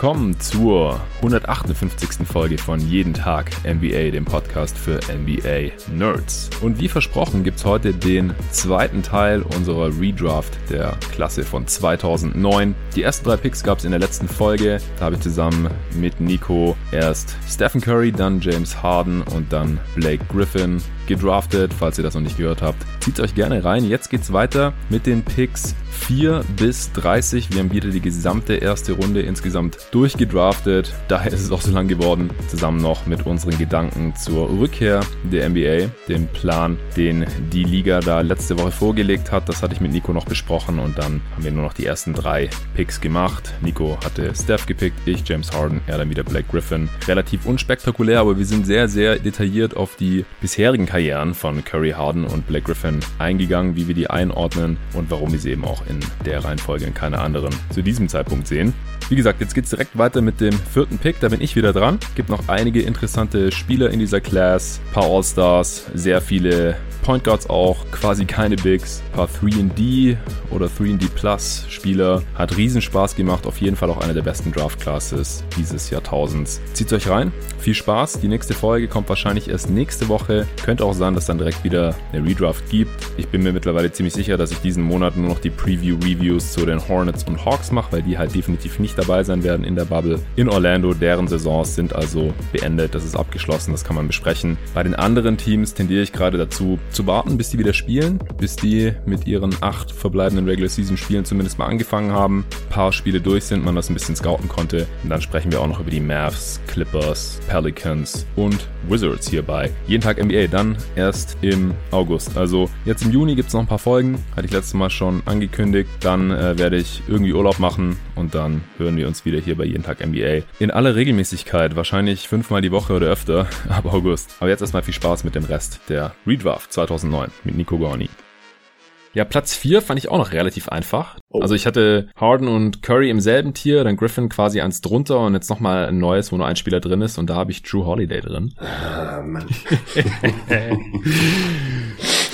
willkommen zur 158. Folge von Jeden Tag NBA, dem Podcast für NBA Nerds. Und wie versprochen gibt es heute den zweiten Teil unserer Redraft der Klasse von 2009. Die ersten drei Picks gab es in der letzten Folge. Da habe ich zusammen mit Nico erst Stephen Curry, dann James Harden und dann Blake Griffin gedraftet. Falls ihr das noch nicht gehört habt, zieht euch gerne rein. Jetzt geht's weiter mit den Picks 4 bis 30. Wir haben wieder die gesamte erste Runde insgesamt durchgedraftet. Daher ist es auch so lang geworden. Zusammen noch mit unseren Gedanken zur Rückkehr der NBA. Den Plan, den die Liga da letzte Woche vorgelegt hat. Das hatte ich mit Nico noch besprochen und dann haben wir nur noch die ersten drei Picks gemacht. Nico hatte Steph gepickt, ich James Harden, er dann wieder Black Griffin. Relativ unspektakulär, aber wir sind sehr, sehr detailliert auf die bisherigen Karrieren von Curry Harden und Black Griffin eingegangen, wie wir die einordnen und warum wir sie eben auch in der Reihenfolge in keiner anderen zu diesem Zeitpunkt sehen. Wie gesagt, jetzt geht es direkt weiter mit dem vierten Pick. Da bin ich wieder dran. Gibt noch einige interessante Spieler in dieser Class. Paar All-Stars, sehr viele Point Guards auch, quasi keine Bigs, paar 3D oder 3D Plus Spieler. Hat riesen Spaß gemacht, auf jeden Fall auch einer der besten Draft Classes dieses Jahrtausends. Zieht euch rein, viel Spaß. Die nächste Folge kommt wahrscheinlich erst nächste Woche. Könnte auch sein, dass dann direkt wieder eine Redraft gibt. Ich bin mir mittlerweile ziemlich sicher, dass ich diesen Monat nur noch die Preview-Reviews zu den Hornets und Hawks mache, weil die halt definitiv nicht dabei sein werden in der Bubble in Orlando. Deren Saisons sind also beendet, das ist abgeschlossen, das kann man besprechen. Bei den anderen Teams tendiere ich gerade dazu, zu warten, bis die wieder spielen, bis die mit ihren acht verbleibenden Regular Season Spielen zumindest mal angefangen haben, ein paar Spiele durch sind, man das ein bisschen scouten konnte. Und dann sprechen wir auch noch über die Mavs, Clippers, Pelicans und Wizards hierbei. Jeden Tag NBA dann erst im August. Also jetzt im Juni gibt es noch ein paar Folgen, hatte ich letztes Mal schon angekündigt. Dann äh, werde ich irgendwie Urlaub machen und dann hören wir uns wieder hier bei Jeden Tag NBA. In aller Regelmäßigkeit, wahrscheinlich fünfmal die Woche oder öfter ab August. Aber jetzt erstmal viel Spaß mit dem Rest der Redraft 2009 mit Nico Gorni. Ja, Platz 4 fand ich auch noch relativ einfach. Oh. Also ich hatte Harden und Curry im selben Tier, dann Griffin quasi eins drunter und jetzt nochmal ein neues, wo nur ein Spieler drin ist und da habe ich Drew Holiday drin. Ah, Mann.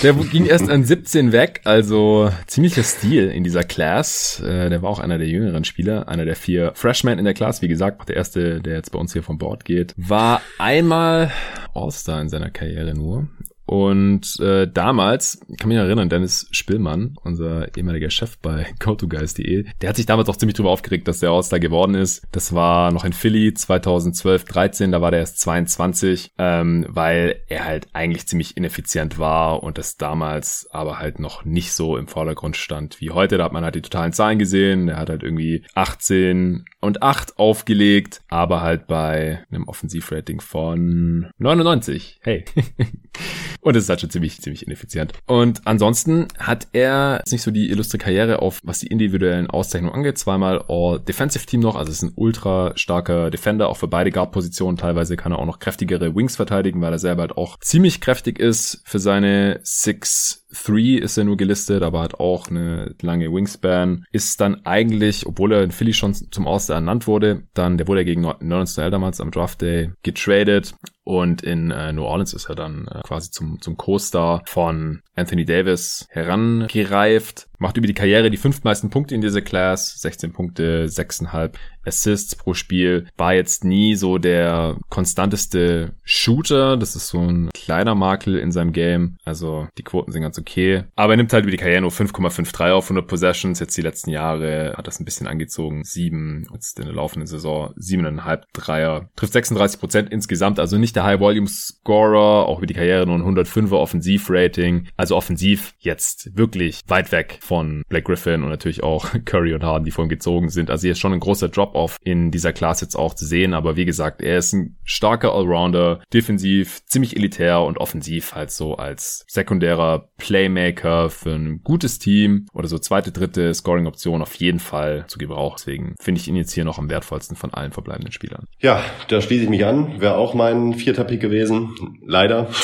Der ging erst an 17 weg, also ziemlicher Stil in dieser Class. Äh, der war auch einer der jüngeren Spieler, einer der vier Freshmen in der Class. Wie gesagt, der erste, der jetzt bei uns hier vom Board geht. War einmal All-Star in seiner Karriere nur. Und äh, damals, kann mich erinnern, Dennis Spillmann, unser ehemaliger Chef bei GoToGuys.de, der hat sich damals auch ziemlich drüber aufgeregt, dass der All-Star geworden ist. Das war noch in Philly 2012, 13, da war der erst 22, ähm, weil er halt eigentlich ziemlich ineffizient war und das damals aber halt noch nicht so im Vordergrund stand wie heute. Da hat man halt die totalen Zahlen gesehen. Er hat halt irgendwie 18 und 8 aufgelegt, aber halt bei einem Offensivrating von 99. Hey. Und es ist halt schon ziemlich, ziemlich ineffizient. Und ansonsten hat er nicht so die illustre Karriere auf, was die individuellen Auszeichnungen angeht. Zweimal All-Defensive Team noch, also ist ein ultra starker Defender, auch für beide Guard-Positionen. Teilweise kann er auch noch kräftigere Wings verteidigen, weil er selber halt auch ziemlich kräftig ist für seine 6 3 ist er nur gelistet, aber hat auch eine lange Wingspan. Ist dann eigentlich, obwohl er in Philly schon zum Auster ernannt wurde, dann, der wurde ja gegen 19 damals am Draft Day getradet. Und in äh, New Orleans ist er dann äh, quasi zum, zum Co-Star von Anthony Davis herangereift. Macht über die Karriere die fünf meisten Punkte in dieser Class. 16 Punkte, 6,5 Assists pro Spiel. War jetzt nie so der konstanteste Shooter. Das ist so ein kleiner Makel in seinem Game. Also die Quoten sind ganz okay. Aber er nimmt halt über die Karriere nur 5,53 auf 100 Possessions. Jetzt die letzten Jahre hat das ein bisschen angezogen. Sieben, jetzt in der laufenden Saison siebeneinhalb Dreier. Trifft 36 Prozent insgesamt. Also nicht der High-Volume-Scorer. Auch über die Karriere nur ein 105er Offensiv-Rating. Also offensiv jetzt wirklich weit weg von Black Griffin und natürlich auch Curry und Harden, die vorhin gezogen sind. Also hier ist schon ein großer Drop-off in dieser Class jetzt auch zu sehen. Aber wie gesagt, er ist ein starker Allrounder, defensiv, ziemlich elitär und offensiv halt so als sekundärer Playmaker für ein gutes Team oder so zweite, dritte Scoring-Option auf jeden Fall zu gebrauchen. Deswegen finde ich ihn jetzt hier noch am wertvollsten von allen verbleibenden Spielern. Ja, da schließe ich mich an. Wäre auch mein vierter Pick gewesen. Leider.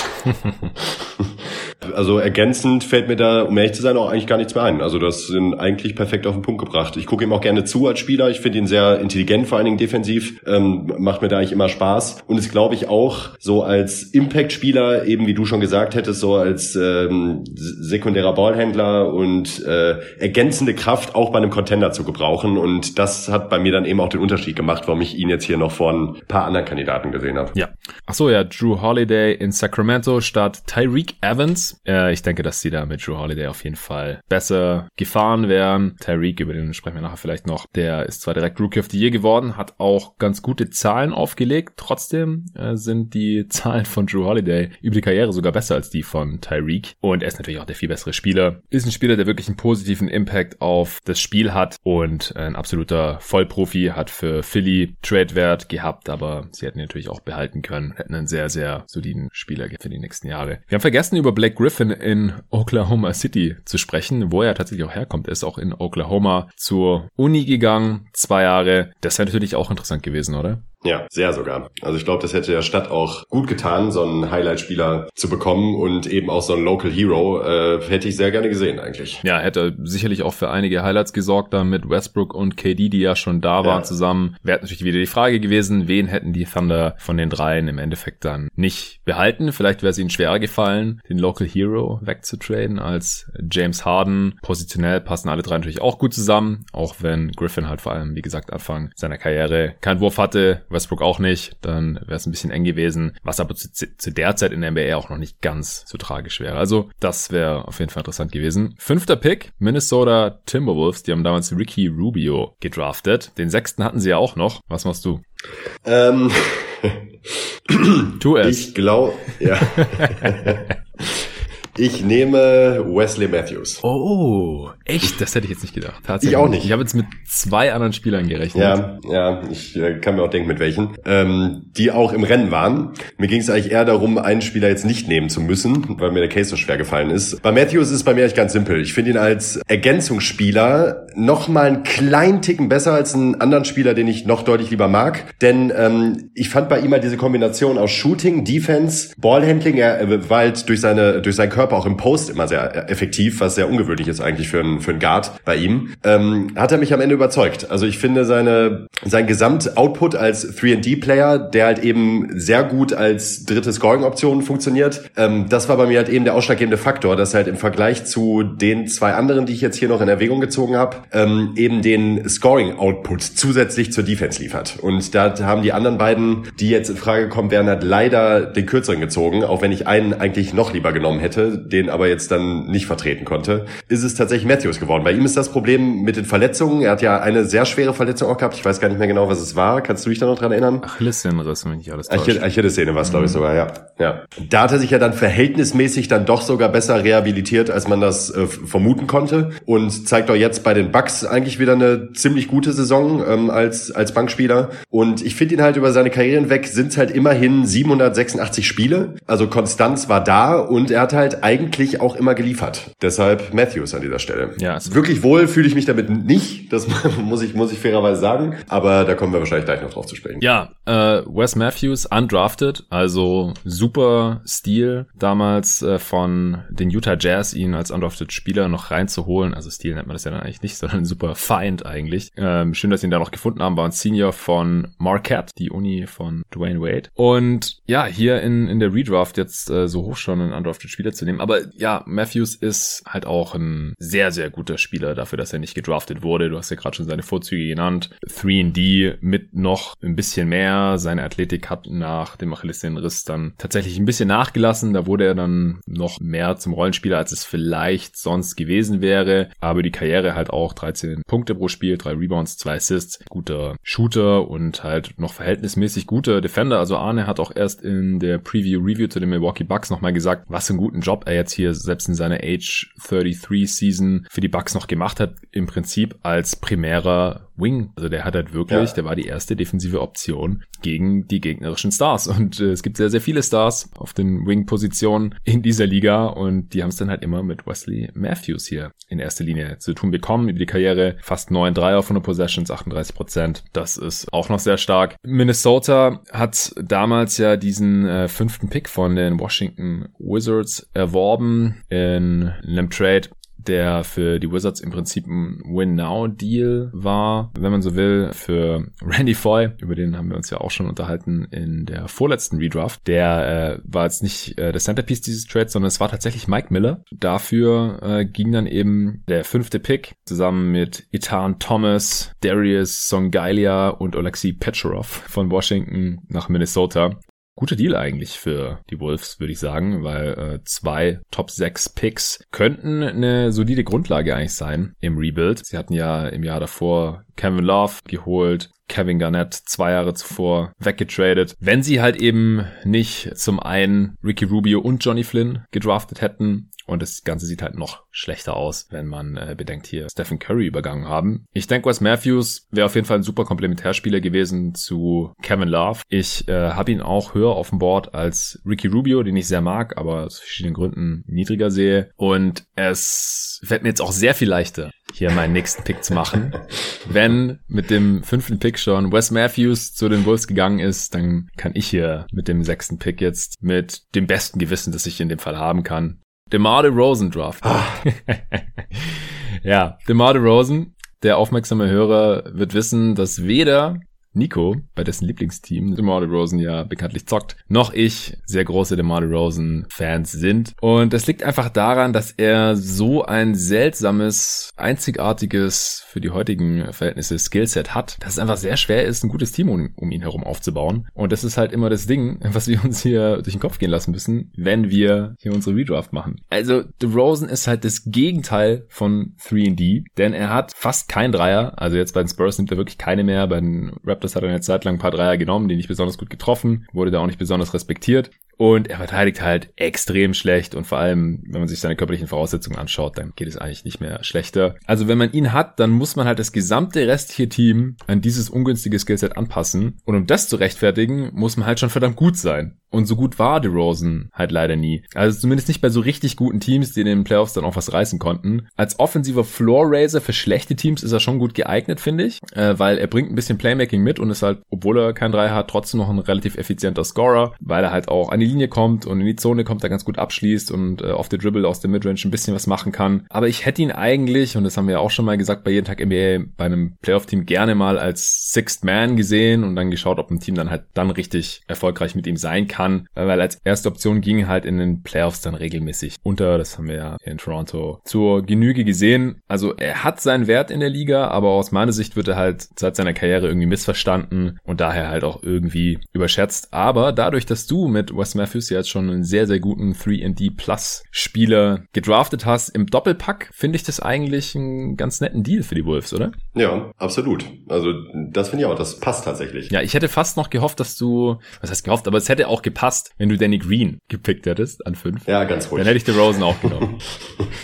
Also ergänzend fällt mir da, um ehrlich zu sein, auch eigentlich gar nichts mehr ein. Also das sind eigentlich perfekt auf den Punkt gebracht. Ich gucke ihm auch gerne zu als Spieler. Ich finde ihn sehr intelligent, vor allen Dingen defensiv. Ähm, macht mir da eigentlich immer Spaß. Und ist, glaube ich, auch so als Impact-Spieler, eben wie du schon gesagt hättest, so als ähm, sekundärer Ballhändler und äh, ergänzende Kraft auch bei einem Contender zu gebrauchen. Und das hat bei mir dann eben auch den Unterschied gemacht, warum ich ihn jetzt hier noch vor ein paar anderen Kandidaten gesehen habe. Ja. Ach so, ja, Drew Holiday in Sacramento statt Tyreek Evans. Äh, ich denke, dass sie da mit Drew Holiday auf jeden Fall besser gefahren wären. Tyreek, über den sprechen wir nachher vielleicht noch, der ist zwar direkt Rookie of the Year geworden, hat auch ganz gute Zahlen aufgelegt. Trotzdem äh, sind die Zahlen von Drew Holiday über die Karriere sogar besser als die von Tyreek. Und er ist natürlich auch der viel bessere Spieler. Ist ein Spieler, der wirklich einen positiven Impact auf das Spiel hat und ein absoluter Vollprofi hat für Philly Trade-Wert gehabt, aber sie hätten ihn natürlich auch behalten können, hätten einen sehr, sehr soliden Spieler für die nächsten Jahre. Wir haben vergessen, über Blake Griffin in Oklahoma City zu sprechen, wo er tatsächlich auch herkommt. Er ist auch in Oklahoma zur Uni gegangen, zwei Jahre. Das wäre natürlich auch interessant gewesen, oder? Ja, sehr sogar. Also ich glaube, das hätte der Stadt auch gut getan, so einen Highlight-Spieler zu bekommen und eben auch so einen Local Hero. Äh, hätte ich sehr gerne gesehen eigentlich. Ja, hätte sicherlich auch für einige Highlights gesorgt, da mit Westbrook und KD, die ja schon da waren ja. zusammen. Wäre natürlich wieder die Frage gewesen, wen hätten die Thunder von den dreien im Endeffekt dann nicht behalten? Vielleicht wäre es ihnen schwerer gefallen, den Local Hero wegzutraden als James Harden. Positionell passen alle drei natürlich auch gut zusammen, auch wenn Griffin halt vor allem, wie gesagt, Anfang seiner Karriere keinen Wurf hatte Westbrook auch nicht, dann wäre es ein bisschen eng gewesen, was aber zu, zu, der Zeit in der NBA auch noch nicht ganz so tragisch wäre. Also das wäre auf jeden Fall interessant gewesen. Fünfter Pick, Minnesota Timberwolves, die haben damals Ricky Rubio gedraftet. Den sechsten hatten sie ja auch noch. Was machst du? Ähm, tu es. Ich glaube, ja. Ich nehme Wesley Matthews. Oh, echt? Das hätte ich jetzt nicht gedacht. Tatsächlich. Ich auch nicht. Ich habe jetzt mit zwei anderen Spielern gerechnet. Ja, ja, ich äh, kann mir auch denken, mit welchen. Ähm, die auch im Rennen waren. Mir ging es eigentlich eher darum, einen Spieler jetzt nicht nehmen zu müssen, weil mir der Case so schwer gefallen ist. Bei Matthews ist es bei mir echt ganz simpel. Ich finde ihn als Ergänzungsspieler noch mal einen kleinen Ticken besser als einen anderen Spieler, den ich noch deutlich lieber mag. Denn ähm, ich fand bei ihm halt diese Kombination aus Shooting, Defense, Ballhandling. Er war halt durch seine durch seinen Körper Körper auch im Post immer sehr effektiv, was sehr ungewöhnlich ist eigentlich für einen, für einen Guard bei ihm, ähm, hat er mich am Ende überzeugt. Also ich finde seine, sein Gesamtoutput als 3D-Player, der halt eben sehr gut als dritte Scoring-Option funktioniert, ähm, das war bei mir halt eben der ausschlaggebende Faktor, dass halt im Vergleich zu den zwei anderen, die ich jetzt hier noch in Erwägung gezogen habe, ähm, eben den Scoring-Output zusätzlich zur Defense liefert. Und da haben die anderen beiden, die jetzt in Frage kommen, werden halt leider den kürzeren gezogen, auch wenn ich einen eigentlich noch lieber genommen hätte, den aber jetzt dann nicht vertreten konnte, ist es tatsächlich Matthews geworden. Bei ihm ist das Problem mit den Verletzungen. Er hat ja eine sehr schwere Verletzung auch gehabt. Ich weiß gar nicht mehr genau, was es war. Kannst du dich da noch dran erinnern? Achillessehnenriss, wenn ich alles täuscht. Achillessehne war es, glaube ich, mhm. sogar, ja. ja. Da hat er sich ja dann verhältnismäßig dann doch sogar besser rehabilitiert, als man das äh, vermuten konnte und zeigt auch jetzt bei den Bucks eigentlich wieder eine ziemlich gute Saison ähm, als, als Bankspieler. Und ich finde ihn halt über seine Karriere hinweg sind es halt immerhin 786 Spiele. Also Konstanz war da und er hat halt eigentlich auch immer geliefert. Deshalb Matthews an dieser Stelle. Ja, Wirklich wohl fühle ich mich damit nicht, das muss ich, muss ich fairerweise sagen, aber da kommen wir wahrscheinlich gleich noch drauf zu sprechen. Ja, äh, Wes Matthews, undrafted, also super Stil damals äh, von den Utah Jazz, ihn als undrafted Spieler noch reinzuholen. Also Stil nennt man das ja dann eigentlich nicht, sondern super Feind eigentlich. Ähm, schön, dass sie ihn da noch gefunden haben, war ein Senior von Marquette, die Uni von Dwayne Wade. Und ja, hier in, in der Redraft jetzt äh, so hoch schon einen undrafted Spieler zu nehmen, aber ja, Matthews ist halt auch ein sehr, sehr guter Spieler dafür, dass er nicht gedraftet wurde. Du hast ja gerade schon seine Vorzüge genannt. 3D mit noch ein bisschen mehr. Seine Athletik hat nach dem Achillessehnenriss dann tatsächlich ein bisschen nachgelassen. Da wurde er dann noch mehr zum Rollenspieler, als es vielleicht sonst gewesen wäre. Aber die Karriere halt auch 13 Punkte pro Spiel, 3 Rebounds, 2 Assists, guter Shooter und halt noch verhältnismäßig guter Defender. Also Arne hat auch erst in der Preview Review zu den Milwaukee Bucks nochmal gesagt, was für einen guten Job er jetzt hier selbst in seiner Age 33 Season für die Bucks noch gemacht hat, im Prinzip als primärer Wing. Also der hat halt wirklich, ja. der war die erste defensive Option gegen die gegnerischen Stars. Und äh, es gibt sehr, sehr viele Stars auf den Wing-Positionen in dieser Liga und die haben es dann halt immer mit Wesley Matthews hier in erster Linie zu tun bekommen. Über die Karriere fast 9 3 auf 100 Possessions, 38 Prozent. Das ist auch noch sehr stark. Minnesota hat damals ja diesen äh, fünften Pick von den Washington Wizards erworben erworben in einem Trade der für die Wizards im Prinzip ein Win-Now-Deal war, wenn man so will, für Randy Foy, über den haben wir uns ja auch schon unterhalten in der vorletzten Redraft. Der äh, war jetzt nicht äh, der Centerpiece dieses Trades, sondern es war tatsächlich Mike Miller. Dafür äh, ging dann eben der fünfte Pick zusammen mit Ethan Thomas, Darius Songailia und Alexei Petcherov von Washington nach Minnesota guter Deal eigentlich für die Wolves, würde ich sagen, weil äh, zwei Top 6 Picks könnten eine solide Grundlage eigentlich sein im Rebuild. Sie hatten ja im Jahr davor Kevin Love geholt, Kevin Garnett zwei Jahre zuvor weggetradet. Wenn sie halt eben nicht zum einen Ricky Rubio und Johnny Flynn gedraftet hätten, und das Ganze sieht halt noch schlechter aus, wenn man äh, bedenkt, hier Stephen Curry übergangen haben. Ich denke, Wes Matthews wäre auf jeden Fall ein super Komplementärspieler gewesen zu Kevin Love. Ich äh, habe ihn auch höher auf dem Board als Ricky Rubio, den ich sehr mag, aber aus verschiedenen Gründen niedriger sehe. Und es fällt mir jetzt auch sehr viel leichter, hier meinen nächsten Pick zu machen. Wenn mit dem fünften Pick schon Wes Matthews zu den Wolves gegangen ist, dann kann ich hier mit dem sechsten Pick jetzt mit dem besten Gewissen, das ich in dem Fall haben kann, DeMar DeRozan Draft. Ah. ja, DeMar DeRozan, der aufmerksame Hörer wird wissen, dass weder Nico, bei dessen Lieblingsteam DeMar DeRozan ja bekanntlich zockt, noch ich sehr große DeMar DeRozan Fans sind. Und das liegt einfach daran, dass er so ein seltsames, einzigartiges, für die heutigen Verhältnisse Skillset hat, dass es einfach sehr schwer ist, ein gutes Team um, um ihn herum aufzubauen. Und das ist halt immer das Ding, was wir uns hier durch den Kopf gehen lassen müssen, wenn wir hier unsere Redraft machen. Also DeRozan ist halt das Gegenteil von 3D, denn er hat fast kein Dreier. Also jetzt bei den Spurs nimmt er wirklich keine mehr, bei den Rap Raptors hat er eine Zeit lang ein paar Dreier genommen, die nicht besonders gut getroffen, wurde da auch nicht besonders respektiert. Und er verteidigt halt extrem schlecht und vor allem, wenn man sich seine körperlichen Voraussetzungen anschaut, dann geht es eigentlich nicht mehr schlechter. Also wenn man ihn hat, dann muss man halt das gesamte restliche Team an dieses ungünstige Skillset anpassen. Und um das zu rechtfertigen, muss man halt schon verdammt gut sein. Und so gut war DeRozan halt leider nie. Also zumindest nicht bei so richtig guten Teams, die in den Playoffs dann auch was reißen konnten. Als offensiver Floor Raiser für schlechte Teams ist er schon gut geeignet, finde ich, äh, weil er bringt ein bisschen Playmaking mit und ist halt, obwohl er kein Dreier hat, trotzdem noch ein relativ effizienter Scorer, weil er halt auch an die Linie kommt und in die Zone kommt, da ganz gut abschließt und äh, auf der Dribble aus der Midrange ein bisschen was machen kann. Aber ich hätte ihn eigentlich, und das haben wir ja auch schon mal gesagt, bei jeden Tag NBA bei einem Playoff-Team gerne mal als Sixth Man gesehen und dann geschaut, ob ein Team dann halt dann richtig erfolgreich mit ihm sein kann. Weil als erste Option ging halt in den Playoffs dann regelmäßig unter. Das haben wir ja in Toronto zur Genüge gesehen. Also er hat seinen Wert in der Liga, aber aus meiner Sicht wird er halt seit seiner Karriere irgendwie missverstanden und daher halt auch irgendwie überschätzt. Aber dadurch, dass du mit Wes Matthews ja jetzt schon einen sehr, sehr guten 3D Plus Spieler gedraftet hast. Im Doppelpack finde ich das eigentlich einen ganz netten Deal für die Wolves, oder? Ja, absolut. Also das finde ich auch, das passt tatsächlich. Ja, ich hätte fast noch gehofft, dass du, was heißt gehofft, aber es hätte auch gepasst, wenn du Danny Green gepickt hättest an fünf. Ja, ganz ruhig. Dann hätte ich den Rosen auch genommen.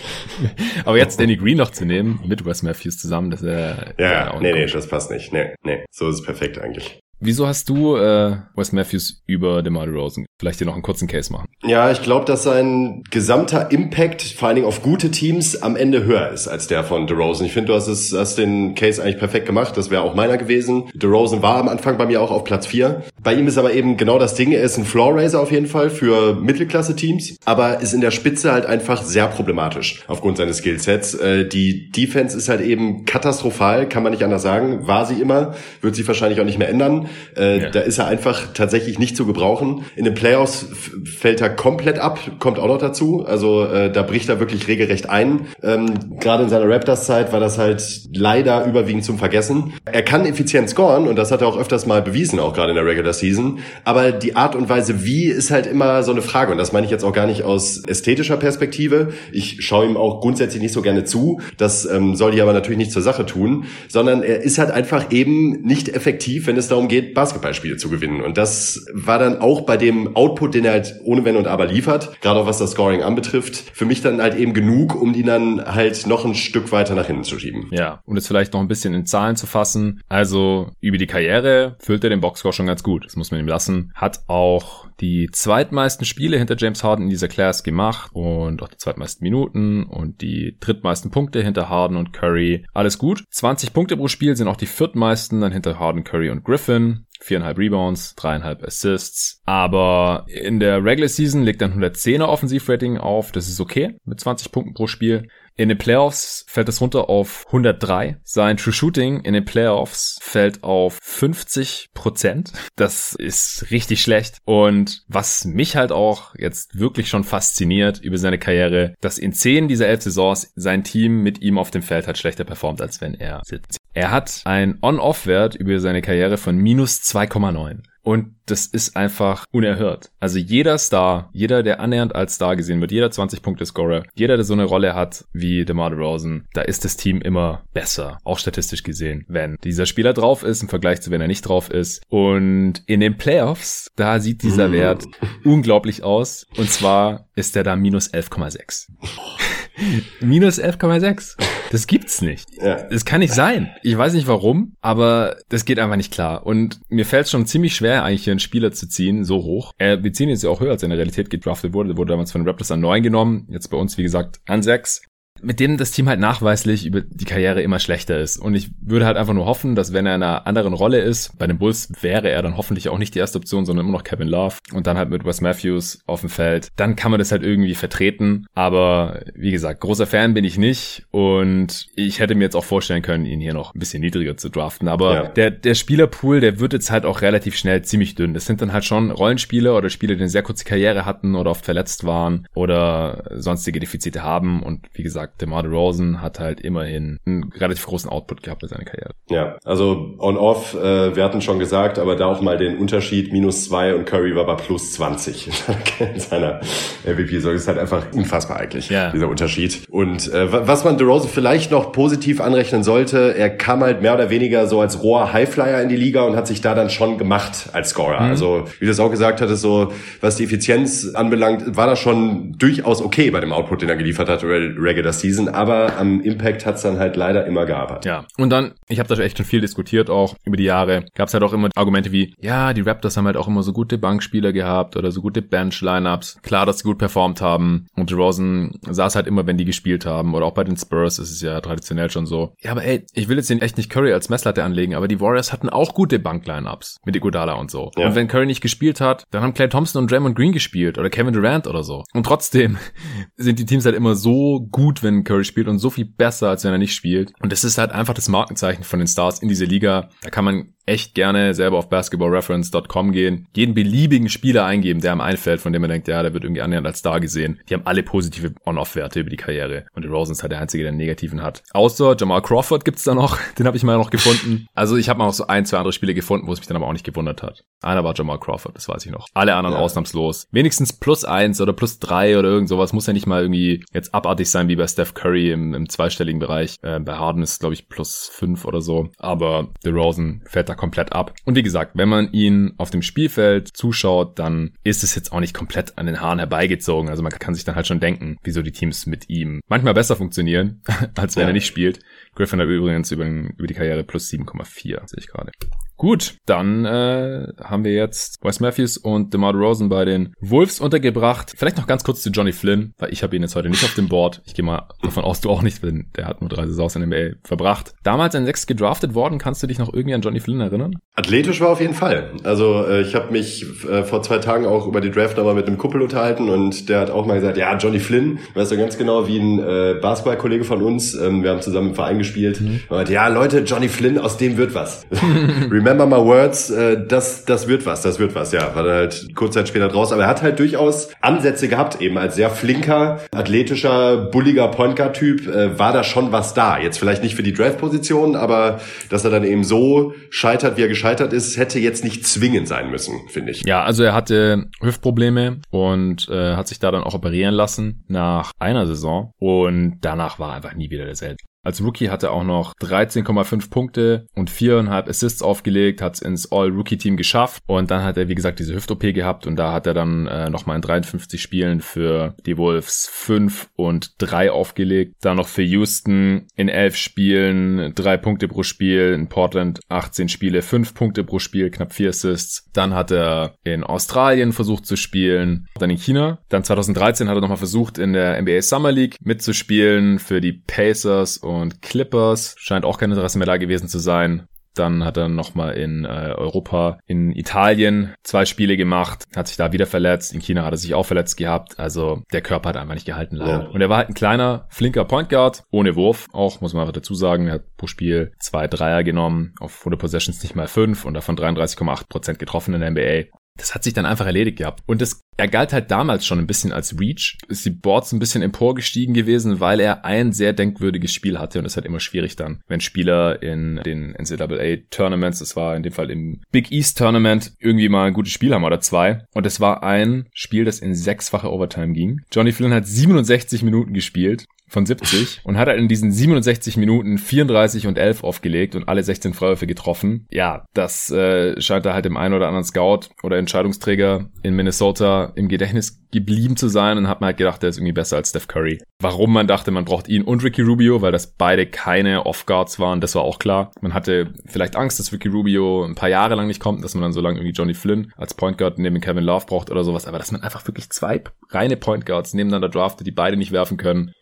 aber jetzt Danny Green noch zu nehmen, mit Wes Matthews zusammen, das wäre... Ja, ja nee, nee, das passt nicht. Nee, nee, so ist es perfekt eigentlich. Wieso hast du äh, Wes Matthews über DeMar DeRozan? Vielleicht hier noch einen kurzen Case machen. Ja, ich glaube, dass sein gesamter Impact, vor allen Dingen auf gute Teams, am Ende höher ist als der von DeRozan. Ich finde, du hast, es, hast den Case eigentlich perfekt gemacht. Das wäre auch meiner gewesen. DeRozan war am Anfang bei mir auch auf Platz 4. Bei ihm ist aber eben genau das Ding. Er ist ein Floor-Raiser auf jeden Fall für Mittelklasse-Teams, aber ist in der Spitze halt einfach sehr problematisch aufgrund seines Skillsets. Äh, die Defense ist halt eben katastrophal, kann man nicht anders sagen. War sie immer, wird sich wahrscheinlich auch nicht mehr ändern. Äh, ja. Da ist er einfach tatsächlich nicht zu gebrauchen. In den Playoffs fällt er komplett ab, kommt auch noch dazu. Also äh, da bricht er wirklich regelrecht ein. Ähm, Gerade in seiner Raptors-Zeit war das halt leider überwiegend zum Vergessen. Er kann effizient scoren und das hat er auch öfters mal bewiesen, auch gerade in der Regular Season. Aber die Art und Weise, wie, ist halt immer so eine Frage. Und das meine ich jetzt auch gar nicht aus ästhetischer Perspektive. Ich schaue ihm auch grundsätzlich nicht so gerne zu. Das ähm, soll die aber natürlich nicht zur Sache tun, sondern er ist halt einfach eben nicht effektiv, wenn es darum geht, geht, Basketballspiele zu gewinnen. Und das war dann auch bei dem Output, den er halt ohne Wenn und Aber liefert, gerade auch was das Scoring anbetrifft, für mich dann halt eben genug, um ihn dann halt noch ein Stück weiter nach hinten zu schieben. Ja, um das vielleicht noch ein bisschen in Zahlen zu fassen. Also über die Karriere füllt er den Boxscore schon ganz gut. Das muss man ihm lassen. Hat auch die zweitmeisten Spiele hinter James Harden in dieser Class gemacht und auch die zweitmeisten Minuten und die drittmeisten Punkte hinter Harden und Curry. Alles gut. 20 Punkte pro Spiel sind auch die viertmeisten dann hinter Harden, Curry und Griffin. Viereinhalb Rebounds, dreieinhalb Assists. Aber in der Regular Season legt er ein 110er Offensivrating auf. Das ist okay mit 20 Punkten pro Spiel. In den Playoffs fällt es runter auf 103. Sein True Shooting in den Playoffs fällt auf 50 Prozent. Das ist richtig schlecht. Und was mich halt auch jetzt wirklich schon fasziniert über seine Karriere, dass in zehn dieser elf Saisons sein Team mit ihm auf dem Feld hat schlechter performt, als wenn er sitzt. Er hat ein On-Off-Wert über seine Karriere von minus 2,9. Und das ist einfach unerhört. Also jeder Star, jeder, der annähernd als Star gesehen wird, jeder 20-Punkte-Scorer, jeder, der so eine Rolle hat wie DeMar DeRozan, da ist das Team immer besser, auch statistisch gesehen, wenn dieser Spieler drauf ist im Vergleich zu wenn er nicht drauf ist. Und in den Playoffs, da sieht dieser mm. Wert unglaublich aus. Und zwar ist er da minus 11,6. Minus 11,6. Das gibt's nicht. Ja. Das kann nicht sein. Ich weiß nicht warum, aber das geht einfach nicht klar. Und mir fällt es schon ziemlich schwer, eigentlich hier einen Spieler zu ziehen, so hoch. Er, wir ziehen jetzt ja auch höher, als er in der Realität gedraftet wurde. Der wurde damals von den Raptors an 9 genommen. Jetzt bei uns, wie gesagt, an 6 mit dem das Team halt nachweislich über die Karriere immer schlechter ist. Und ich würde halt einfach nur hoffen, dass wenn er in einer anderen Rolle ist, bei den Bulls wäre er dann hoffentlich auch nicht die erste Option, sondern immer noch Kevin Love und dann halt mit Wes Matthews auf dem Feld, dann kann man das halt irgendwie vertreten. Aber wie gesagt, großer Fan bin ich nicht und ich hätte mir jetzt auch vorstellen können, ihn hier noch ein bisschen niedriger zu draften. Aber ja. der, der Spielerpool, der wird jetzt halt auch relativ schnell ziemlich dünn. Das sind dann halt schon Rollenspieler oder Spieler, die eine sehr kurze Karriere hatten oder oft verletzt waren oder sonstige Defizite haben und wie gesagt, gesagt, DeMar DeRozan hat halt immerhin einen relativ großen Output gehabt in seiner Karriere. Ja, also on-off, äh, wir hatten schon gesagt, aber da auch mal den Unterschied, minus zwei und Curry war bei plus 20 in seiner MVP. So ist halt einfach unfassbar eigentlich, ja. dieser Unterschied. Und äh, was man DeRozan vielleicht noch positiv anrechnen sollte, er kam halt mehr oder weniger so als roher Highflyer in die Liga und hat sich da dann schon gemacht als Scorer. Mhm. Also, wie du es auch gesagt hattest, so, was die Effizienz anbelangt, war das schon durchaus okay bei dem Output, den er geliefert hat, Regular Season, aber am Impact hat's dann halt leider immer gearbeitet. Ja, und dann, ich habe da echt schon viel diskutiert auch über die Jahre, gab's halt auch immer Argumente wie, ja, die Raptors haben halt auch immer so gute Bankspieler gehabt oder so gute Bench-Lineups. Klar, dass sie gut performt haben und DeRozan saß halt immer, wenn die gespielt haben oder auch bei den Spurs ist es ja traditionell schon so. Ja, aber ey, ich will jetzt den echt nicht Curry als Messlatte anlegen, aber die Warriors hatten auch gute Bank-Lineups mit Iguodala und so. Ja. Und wenn Curry nicht gespielt hat, dann haben Clay Thompson und Draymond Green gespielt oder Kevin Durant oder so. Und trotzdem sind die Teams halt immer so gut, wenn Curry spielt und so viel besser, als wenn er nicht spielt. Und das ist halt einfach das Markenzeichen von den Stars in dieser Liga. Da kann man echt gerne selber auf basketballreference.com gehen, jeden beliebigen Spieler eingeben, der am einfällt, von dem man denkt, ja, der wird irgendwie annähernd als Star gesehen. Die haben alle positive On-Off-Werte über die Karriere. Und Rosen ist halt der Einzige, der einen negativen hat. Außer Jamal Crawford gibt's da noch. Den habe ich mal noch gefunden. Also ich habe mal noch so ein, zwei andere Spiele gefunden, wo es mich dann aber auch nicht gewundert hat. Einer war Jamal Crawford, das weiß ich noch. Alle anderen ja. ausnahmslos. Wenigstens plus eins oder plus drei oder irgend sowas. Muss ja nicht mal irgendwie jetzt abartig sein wie bei Steph Curry im, im zweistelligen Bereich. Äh, bei Harden ist glaube ich plus fünf oder so. Aber The Rosen fällt da komplett ab. Und wie gesagt, wenn man ihn auf dem Spielfeld zuschaut, dann ist es jetzt auch nicht komplett an den Haaren herbeigezogen. Also man kann sich dann halt schon denken, wieso die Teams mit ihm manchmal besser funktionieren, als wenn ja. er nicht spielt. Griffin hat übrigens über, über die Karriere plus 7,4, sehe ich gerade. Gut, dann äh, haben wir jetzt Wes Matthews und DeMar DeRozan bei den Wolves untergebracht. Vielleicht noch ganz kurz zu Johnny Flynn, weil ich habe ihn jetzt heute nicht auf dem Board. Ich gehe mal davon aus, du auch nicht, denn der hat nur drei Saisons in der NBA verbracht. Damals in sechs gedraftet worden. Kannst du dich noch irgendwie an Johnny Flynn erinnern? Athletisch war auf jeden Fall. Also äh, ich habe mich äh, vor zwei Tagen auch über die Draft nochmal mit einem Kuppel unterhalten und der hat auch mal gesagt, ja, Johnny Flynn, weißt du ganz genau, wie ein äh, Basketballkollege von uns, ähm, wir haben zusammen im Verein gespielt, mhm. und ja, Leute, Johnny Flynn, aus dem wird was. Remember my words, äh, das, das wird was, das wird was, ja. War halt kurz Zeit später draus. Aber er hat halt durchaus Ansätze gehabt, eben als sehr flinker, athletischer, bulliger Point Guard Typ, äh, war da schon was da. Jetzt vielleicht nicht für die Draft-Position, aber dass er dann eben so scheitert, wie er gescheitert ist, hätte jetzt nicht zwingend sein müssen, finde ich. Ja, also er hatte Hüftprobleme und äh, hat sich da dann auch operieren lassen nach einer Saison und danach war er einfach nie wieder derselbe. Als Rookie hat er auch noch 13,5 Punkte und 4,5 Assists aufgelegt, hat es ins All-Rookie-Team geschafft und dann hat er, wie gesagt, diese Hüft-OP gehabt und da hat er dann äh, nochmal in 53 Spielen für die Wolves 5 und 3 aufgelegt. Dann noch für Houston in 11 Spielen 3 Punkte pro Spiel, in Portland 18 Spiele 5 Punkte pro Spiel, knapp 4 Assists. Dann hat er in Australien versucht zu spielen, dann in China. Dann 2013 hat er nochmal versucht, in der NBA Summer League mitzuspielen für die Pacers und und Clippers. Scheint auch kein Interesse mehr da gewesen zu sein. Dann hat er nochmal in äh, Europa, in Italien zwei Spiele gemacht, hat sich da wieder verletzt. In China hat er sich auch verletzt gehabt. Also der Körper hat einfach nicht gehalten leider. Und er war halt ein kleiner, flinker Point Guard, ohne Wurf. Auch, muss man einfach dazu sagen, er hat pro Spiel zwei Dreier genommen, auf 100 Possessions nicht mal fünf und davon 33,8% getroffen in der NBA. Das hat sich dann einfach erledigt gehabt. Und das, er galt halt damals schon ein bisschen als Reach. Ist die Boards ein bisschen emporgestiegen gewesen, weil er ein sehr denkwürdiges Spiel hatte. Und das ist halt immer schwierig dann, wenn Spieler in den NCAA Tournaments, das war in dem Fall im Big East Tournament, irgendwie mal ein gutes Spiel haben oder zwei. Und es war ein Spiel, das in sechsfache Overtime ging. Johnny Flynn hat 67 Minuten gespielt von 70 und hat halt in diesen 67 Minuten 34 und 11 aufgelegt und alle 16 Freiwürfe getroffen. Ja, das äh, scheint da halt dem einen oder anderen Scout oder Entscheidungsträger in Minnesota im Gedächtnis geblieben zu sein und hat man halt gedacht, der ist irgendwie besser als Steph Curry. Warum man dachte, man braucht ihn und Ricky Rubio, weil das beide keine Off-Guards waren, das war auch klar. Man hatte vielleicht Angst, dass Ricky Rubio ein paar Jahre lang nicht kommt, dass man dann so lange irgendwie Johnny Flynn als Point Guard neben Kevin Love braucht oder sowas, aber dass man einfach wirklich zwei reine Point Guards nebeneinander draftet, die beide nicht werfen können.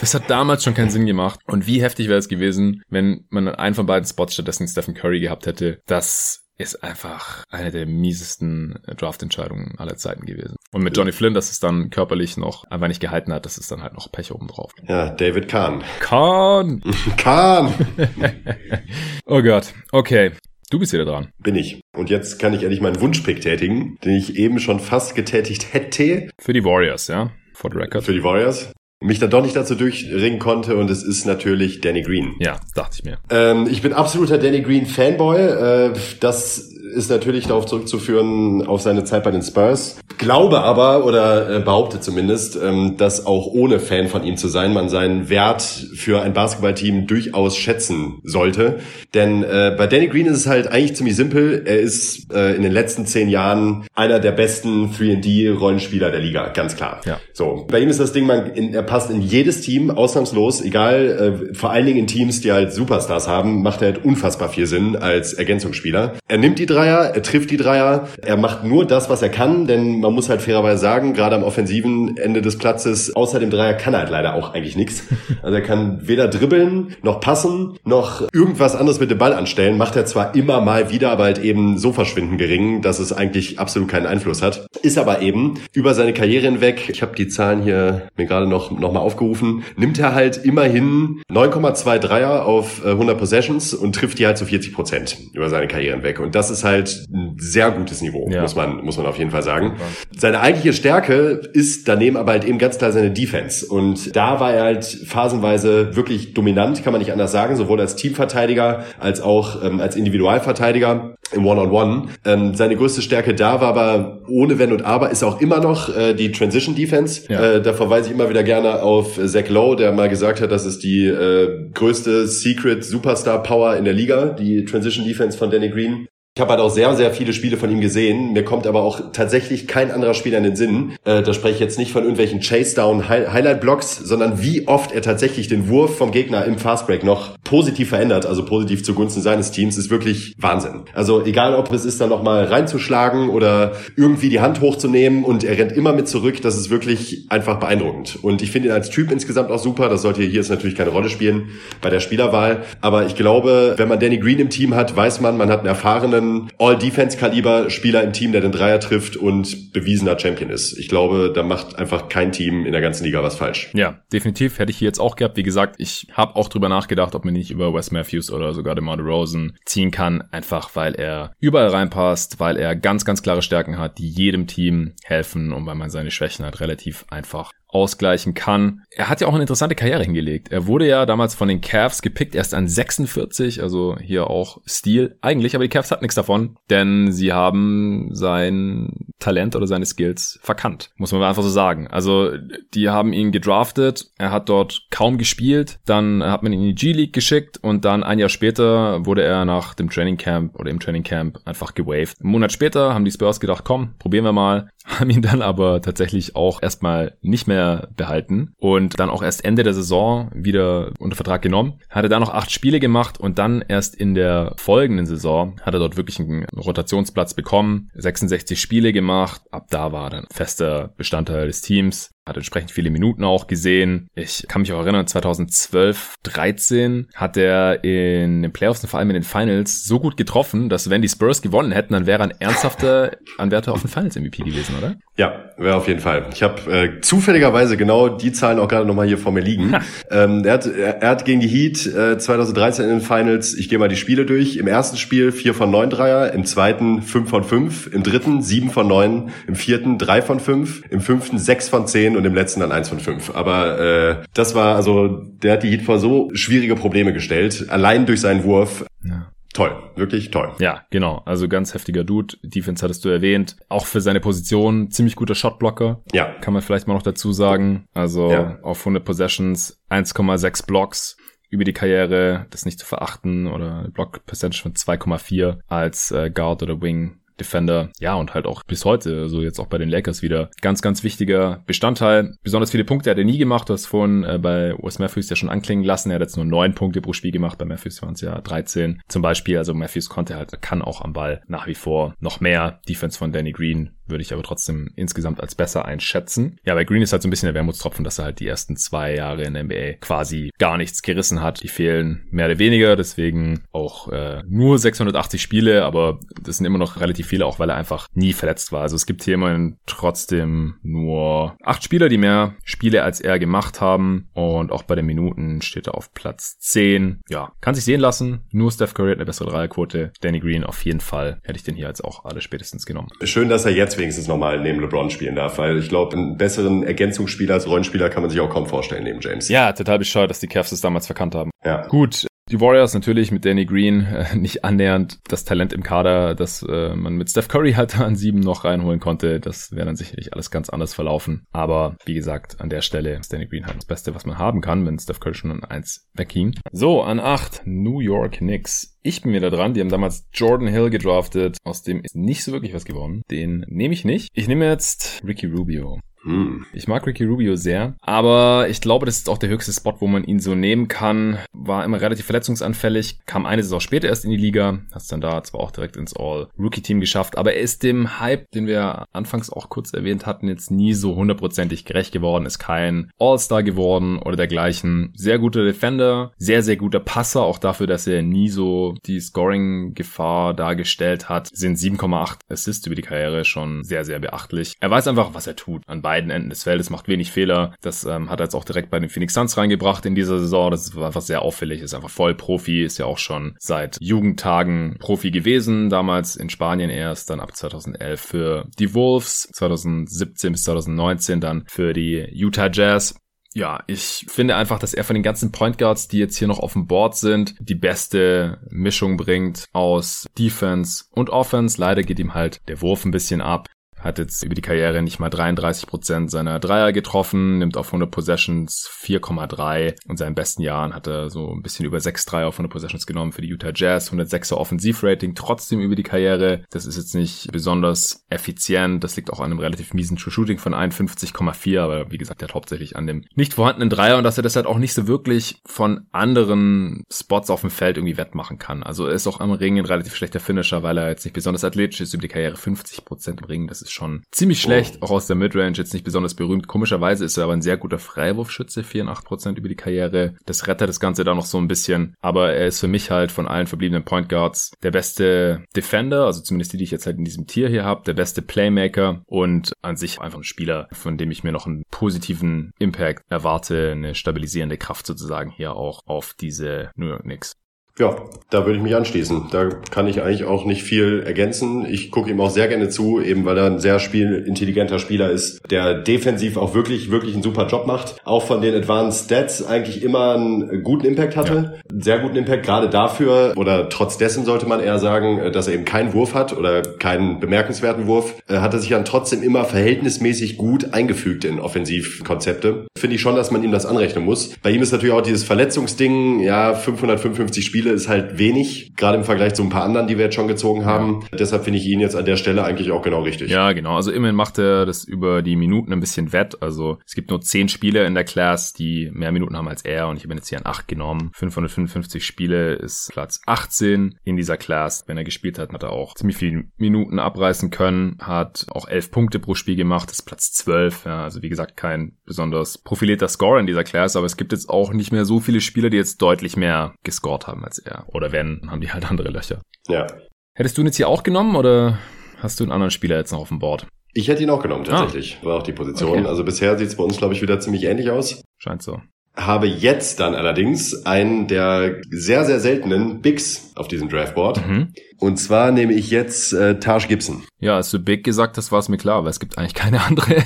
Das hat damals schon keinen Sinn gemacht. Und wie heftig wäre es gewesen, wenn man einen von beiden Spots stattdessen Stephen Curry gehabt hätte. Das ist einfach eine der miesesten Draft-Entscheidungen aller Zeiten gewesen. Und mit Johnny Flynn, dass es dann körperlich noch einfach nicht gehalten hat, das ist dann halt noch Pech obendrauf. Ja, David Kahn. Kahn! Kahn! oh Gott, okay. Du bist wieder dran. Bin ich. Und jetzt kann ich endlich meinen Wunschpick tätigen, den ich eben schon fast getätigt hätte. Für die Warriors, ja? For the record. Für die Warriors mich dann doch nicht dazu durchringen konnte und es ist natürlich Danny Green. Ja, dachte ich mir. Ähm, ich bin absoluter Danny Green Fanboy. Äh, das ist natürlich darauf zurückzuführen auf seine Zeit bei den Spurs. Glaube aber oder äh, behaupte zumindest, ähm, dass auch ohne Fan von ihm zu sein, man seinen Wert für ein Basketballteam durchaus schätzen sollte. Denn äh, bei Danny Green ist es halt eigentlich ziemlich simpel. Er ist äh, in den letzten zehn Jahren einer der besten 3D-Rollenspieler der Liga, ganz klar. Ja. So, bei ihm ist das Ding, man, in, er passt in jedes Team, ausnahmslos, egal, äh, vor allen Dingen in Teams, die halt Superstars haben, macht er halt unfassbar viel Sinn als Ergänzungsspieler. Er nimmt die drei Dreier, er trifft die Dreier, er macht nur das, was er kann, denn man muss halt fairerweise sagen, gerade am offensiven Ende des Platzes, außer dem Dreier kann er halt leider auch eigentlich nichts. Also er kann weder dribbeln, noch passen, noch irgendwas anderes mit dem Ball anstellen, macht er zwar immer mal wieder, aber halt eben so verschwinden gering, dass es eigentlich absolut keinen Einfluss hat. Ist aber eben über seine Karriere hinweg, ich habe die Zahlen hier mir gerade noch, noch mal aufgerufen, nimmt er halt immerhin 9,2 Dreier auf 100 äh, Possessions und trifft die halt zu 40 Prozent über seine Karriere hinweg. Und das ist halt halt ein sehr gutes Niveau, ja. muss man, muss man auf jeden Fall sagen. Seine eigentliche Stärke ist daneben aber halt eben ganz klar seine Defense. Und da war er halt phasenweise wirklich dominant, kann man nicht anders sagen, sowohl als Teamverteidiger als auch ähm, als Individualverteidiger im One-on-One. -on -One. Ähm, seine größte Stärke da war aber ohne Wenn und Aber ist auch immer noch äh, die Transition Defense. Ja. Äh, da verweise ich immer wieder gerne auf Zach Lowe, der mal gesagt hat, das ist die äh, größte Secret Superstar Power in der Liga, die Transition Defense von Danny Green. Ich habe halt auch sehr, sehr viele Spiele von ihm gesehen. Mir kommt aber auch tatsächlich kein anderer Spieler in den Sinn. Äh, da spreche ich jetzt nicht von irgendwelchen Chase-Down-Highlight-Blocks, sondern wie oft er tatsächlich den Wurf vom Gegner im Fastbreak noch positiv verändert, also positiv zugunsten seines Teams, ist wirklich Wahnsinn. Also egal, ob es ist, da nochmal reinzuschlagen oder irgendwie die Hand hochzunehmen und er rennt immer mit zurück, das ist wirklich einfach beeindruckend. Und ich finde ihn als Typ insgesamt auch super. Das sollte hier jetzt natürlich keine Rolle spielen bei der Spielerwahl. Aber ich glaube, wenn man Danny Green im Team hat, weiß man, man hat einen erfahrenen erfahrenen All-Defense-Kaliber-Spieler im Team, der den Dreier trifft und bewiesener Champion ist. Ich glaube, da macht einfach kein Team in der ganzen Liga was falsch. Ja, definitiv. Hätte ich hier jetzt auch gehabt. Wie gesagt, ich habe auch drüber nachgedacht, ob man nicht über Wes Matthews oder sogar DeMar Rosen ziehen kann. Einfach, weil er überall reinpasst, weil er ganz, ganz klare Stärken hat, die jedem Team helfen und weil man seine Schwächen halt relativ einfach ausgleichen kann. Er hat ja auch eine interessante Karriere hingelegt. Er wurde ja damals von den Cavs gepickt, erst an 46, also hier auch Stil eigentlich, aber die Cavs hatten nichts davon, denn sie haben sein Talent oder seine Skills verkannt, muss man einfach so sagen. Also die haben ihn gedraftet, er hat dort kaum gespielt, dann hat man ihn in die G-League geschickt und dann ein Jahr später wurde er nach dem Training Camp oder im Training Camp einfach gewaved. Einen Monat später haben die Spurs gedacht, komm, probieren wir mal, haben ihn dann aber tatsächlich auch erstmal nicht mehr behalten und dann auch erst Ende der Saison wieder unter Vertrag genommen. Hatte da noch acht Spiele gemacht und dann erst in der folgenden Saison hat er dort wirklich einen Rotationsplatz bekommen, 66 Spiele gemacht. Ab da war er dann fester Bestandteil des Teams hat entsprechend viele Minuten auch gesehen. Ich kann mich auch erinnern, 2012, 13 hat er in den Playoffs und vor allem in den Finals so gut getroffen, dass wenn die Spurs gewonnen hätten, dann wäre er ein ernsthafter Anwärter auf den Finals MVP gewesen, oder? Ja, wäre auf jeden Fall. Ich habe äh, zufälligerweise genau die Zahlen auch gerade nochmal hier vor mir liegen. ähm, er, hat, er, er, hat gegen die Heat äh, 2013 in den Finals, ich gehe mal die Spiele durch, im ersten Spiel 4 von 9 Dreier, im zweiten 5 von 5, im dritten 7 von 9, im vierten 3 von 5, im fünften 6 von 10 und im letzten dann 1 von 5. Aber äh, das war, also der hat die Heat vor so schwierige Probleme gestellt, allein durch seinen Wurf. Ja toll, wirklich toll. Ja, genau. Also ganz heftiger Dude. Defense hattest du erwähnt. Auch für seine Position ziemlich guter Shotblocker. Ja. Kann man vielleicht mal noch dazu sagen. Also ja. auf 100 Possessions 1,6 Blocks über die Karriere, das nicht zu verachten oder Block Percentage von 2,4 als äh, Guard oder Wing Defender. Ja, und halt auch bis heute, so jetzt auch bei den Lakers wieder. Ganz, ganz wichtiger Bestandteil. Besonders viele Punkte hat er nie gemacht. Du hast vorhin äh, bei Wes Matthews ja schon anklingen lassen. Er hat jetzt nur neun Punkte pro Spiel gemacht. Bei Matthews waren es ja 13 zum Beispiel. Also Matthews konnte halt, kann auch am Ball nach wie vor noch mehr. Defense von Danny Green würde ich aber trotzdem insgesamt als besser einschätzen. Ja, bei Green ist halt so ein bisschen der Wermutstropfen, dass er halt die ersten zwei Jahre in der NBA quasi gar nichts gerissen hat. Die fehlen mehr oder weniger, deswegen auch äh, nur 680 Spiele, aber das sind immer noch relativ viele, auch weil er einfach nie verletzt war. Also es gibt hier immerhin trotzdem nur acht Spieler, die mehr Spiele als er gemacht haben und auch bei den Minuten steht er auf Platz 10. Ja, kann sich sehen lassen. Nur Steph Curry hat eine bessere Dreierquote. Danny Green auf jeden Fall hätte ich den hier jetzt auch alle spätestens genommen. Schön, dass er jetzt wenigstens nochmal neben LeBron spielen darf, weil ich glaube, einen besseren Ergänzungsspieler als Rollenspieler kann man sich auch kaum vorstellen neben James. Ja, total bescheuert, dass die Cavs es damals verkannt haben. Ja. Gut, die Warriors natürlich mit Danny Green äh, nicht annähernd das Talent im Kader, das äh, man mit Steph Curry halt an sieben noch reinholen konnte. Das wäre dann sicherlich alles ganz anders verlaufen. Aber wie gesagt, an der Stelle ist Danny Green halt das Beste, was man haben kann, wenn Steph Curry schon an eins wegging. So, an acht New York Knicks. Ich bin wieder dran. Die haben damals Jordan Hill gedraftet. Aus dem ist nicht so wirklich was geworden. Den nehme ich nicht. Ich nehme jetzt Ricky Rubio. Hm. Ich mag Ricky Rubio sehr, aber ich glaube, das ist auch der höchste Spot, wo man ihn so nehmen kann. War immer relativ verletzungsanfällig, kam eine Saison später erst in die Liga, hat es dann da zwar auch direkt ins All-Rookie-Team geschafft, aber er ist dem Hype, den wir anfangs auch kurz erwähnt hatten, jetzt nie so hundertprozentig gerecht geworden, ist kein All-Star geworden oder dergleichen. Sehr guter Defender, sehr, sehr guter Passer, auch dafür, dass er nie so die Scoring-Gefahr dargestellt hat, sind 7,8 Assists über die Karriere schon sehr, sehr beachtlich. Er weiß einfach, was er tut an beiden Enden des Feldes, macht wenig Fehler. Das ähm, hat er jetzt auch direkt bei den Phoenix Suns reingebracht in dieser Saison. Das ist einfach sehr auffällig, ist einfach voll Profi, ist ja auch schon seit Jugendtagen Profi gewesen. Damals in Spanien erst, dann ab 2011 für die Wolves, 2017 bis 2019 dann für die Utah Jazz ja, ich finde einfach, dass er von den ganzen Point Guards, die jetzt hier noch auf dem Board sind, die beste Mischung bringt aus Defense und Offense. Leider geht ihm halt der Wurf ein bisschen ab hat jetzt über die Karriere nicht mal 33 Prozent seiner Dreier getroffen, nimmt auf 100 Possessions 4,3 und seinen besten Jahren hat er so ein bisschen über 6 Dreier auf 100 Possessions genommen für die Utah Jazz, 106er Offensivrating trotzdem über die Karriere. Das ist jetzt nicht besonders effizient, das liegt auch an einem relativ miesen True Shooting von 51,4, aber wie gesagt, er hat hauptsächlich an dem nicht vorhandenen Dreier und dass er das halt auch nicht so wirklich von anderen Spots auf dem Feld irgendwie wettmachen kann. Also er ist auch am Ring ein relativ schlechter Finisher, weil er jetzt nicht besonders athletisch ist über die Karriere, 50% im Ring, das ist ist schon ziemlich schlecht, oh. auch aus der Midrange, jetzt nicht besonders berühmt. Komischerweise ist er aber ein sehr guter Freiwurfschütze, 84% über die Karriere. Das rettet das Ganze da noch so ein bisschen. Aber er ist für mich halt von allen verbliebenen Point Guards der beste Defender, also zumindest die, die ich jetzt halt in diesem Tier hier habe, der beste Playmaker und an sich einfach ein Spieler, von dem ich mir noch einen positiven Impact erwarte, eine stabilisierende Kraft sozusagen hier auch auf diese New York Knicks. Ja, da würde ich mich anschließen. Da kann ich eigentlich auch nicht viel ergänzen. Ich gucke ihm auch sehr gerne zu, eben weil er ein sehr spielintelligenter Spieler ist, der defensiv auch wirklich, wirklich einen super Job macht. Auch von den Advanced Stats eigentlich immer einen guten Impact hatte. Ja. Sehr guten Impact, gerade dafür, oder trotz dessen sollte man eher sagen, dass er eben keinen Wurf hat oder keinen bemerkenswerten Wurf, hat er sich dann trotzdem immer verhältnismäßig gut eingefügt in Offensivkonzepte. Finde ich schon, dass man ihm das anrechnen muss. Bei ihm ist natürlich auch dieses Verletzungsding, ja, 555 Spiele Spiele ist halt wenig, gerade im Vergleich zu ein paar anderen, die wir jetzt schon gezogen haben. Deshalb finde ich ihn jetzt an der Stelle eigentlich auch genau richtig. Ja, genau. Also immerhin macht er das über die Minuten ein bisschen wett. Also es gibt nur zehn Spieler in der Class, die mehr Minuten haben als er und ich habe jetzt hier an acht genommen. 555 Spiele ist Platz 18 in dieser Class. Wenn er gespielt hat, hat er auch ziemlich viele Minuten abreißen können, hat auch elf Punkte pro Spiel gemacht, ist Platz 12. Ja, also wie gesagt, kein besonders profilierter Scorer in dieser Class, aber es gibt jetzt auch nicht mehr so viele Spieler, die jetzt deutlich mehr gescored haben als er. Oder wenn, haben die halt andere Löcher. Ja. Hättest du ihn jetzt hier auch genommen oder hast du einen anderen Spieler jetzt noch auf dem Board? Ich hätte ihn auch genommen, tatsächlich. Ah. War auch die Position. Okay. Also bisher sieht es bei uns, glaube ich, wieder ziemlich ähnlich aus. Scheint so habe jetzt dann allerdings einen der sehr, sehr seltenen Bigs auf diesem Draftboard. Mhm. Und zwar nehme ich jetzt äh, Taj Gibson. Ja, als du Big gesagt hast, war es mir klar, weil es gibt eigentlich keine andere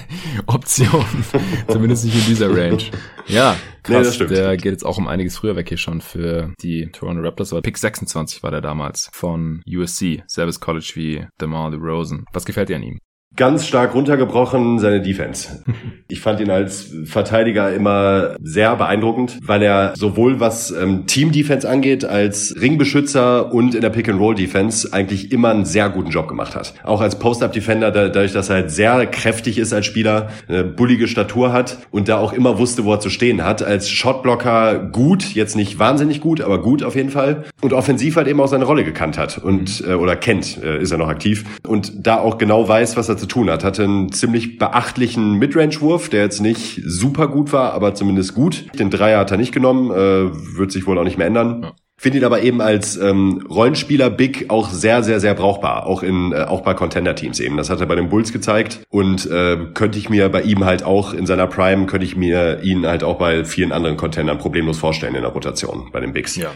Option. Zumindest nicht in dieser Range. Ja, krass. Nee, das stimmt. Der geht jetzt auch um einiges früher weg hier schon für die Toronto Raptors. Aber Pick 26 war der damals von USC, Service College wie DeMar DeRozan. Was gefällt dir an ihm? Ganz stark runtergebrochen seine Defense. Ich fand ihn als Verteidiger immer sehr beeindruckend, weil er sowohl was ähm, Team-Defense angeht, als Ringbeschützer und in der Pick-and-Roll-Defense eigentlich immer einen sehr guten Job gemacht hat. Auch als Post-Up-Defender, dadurch, dass er halt sehr kräftig ist als Spieler, eine bullige Statur hat und da auch immer wusste, wo er zu stehen hat. Als Shotblocker gut, jetzt nicht wahnsinnig gut, aber gut auf jeden Fall. Und offensiv halt eben auch seine Rolle gekannt hat und äh, oder kennt, äh, ist er noch aktiv und da auch genau weiß, was er zu tun hat. Hatte einen ziemlich beachtlichen Midrange-Wurf, der jetzt nicht super gut war, aber zumindest gut. Den Dreier hat er nicht genommen, äh, wird sich wohl auch nicht mehr ändern. Ja. Finde ihn aber eben als ähm, Rollenspieler Big auch sehr, sehr, sehr brauchbar. Auch in äh, auch bei Contender-Teams eben. Das hat er bei den Bulls gezeigt. Und äh, könnte ich mir bei ihm halt auch in seiner Prime, könnte ich mir ihn halt auch bei vielen anderen Contendern problemlos vorstellen in der Rotation bei den Bigs. Ja.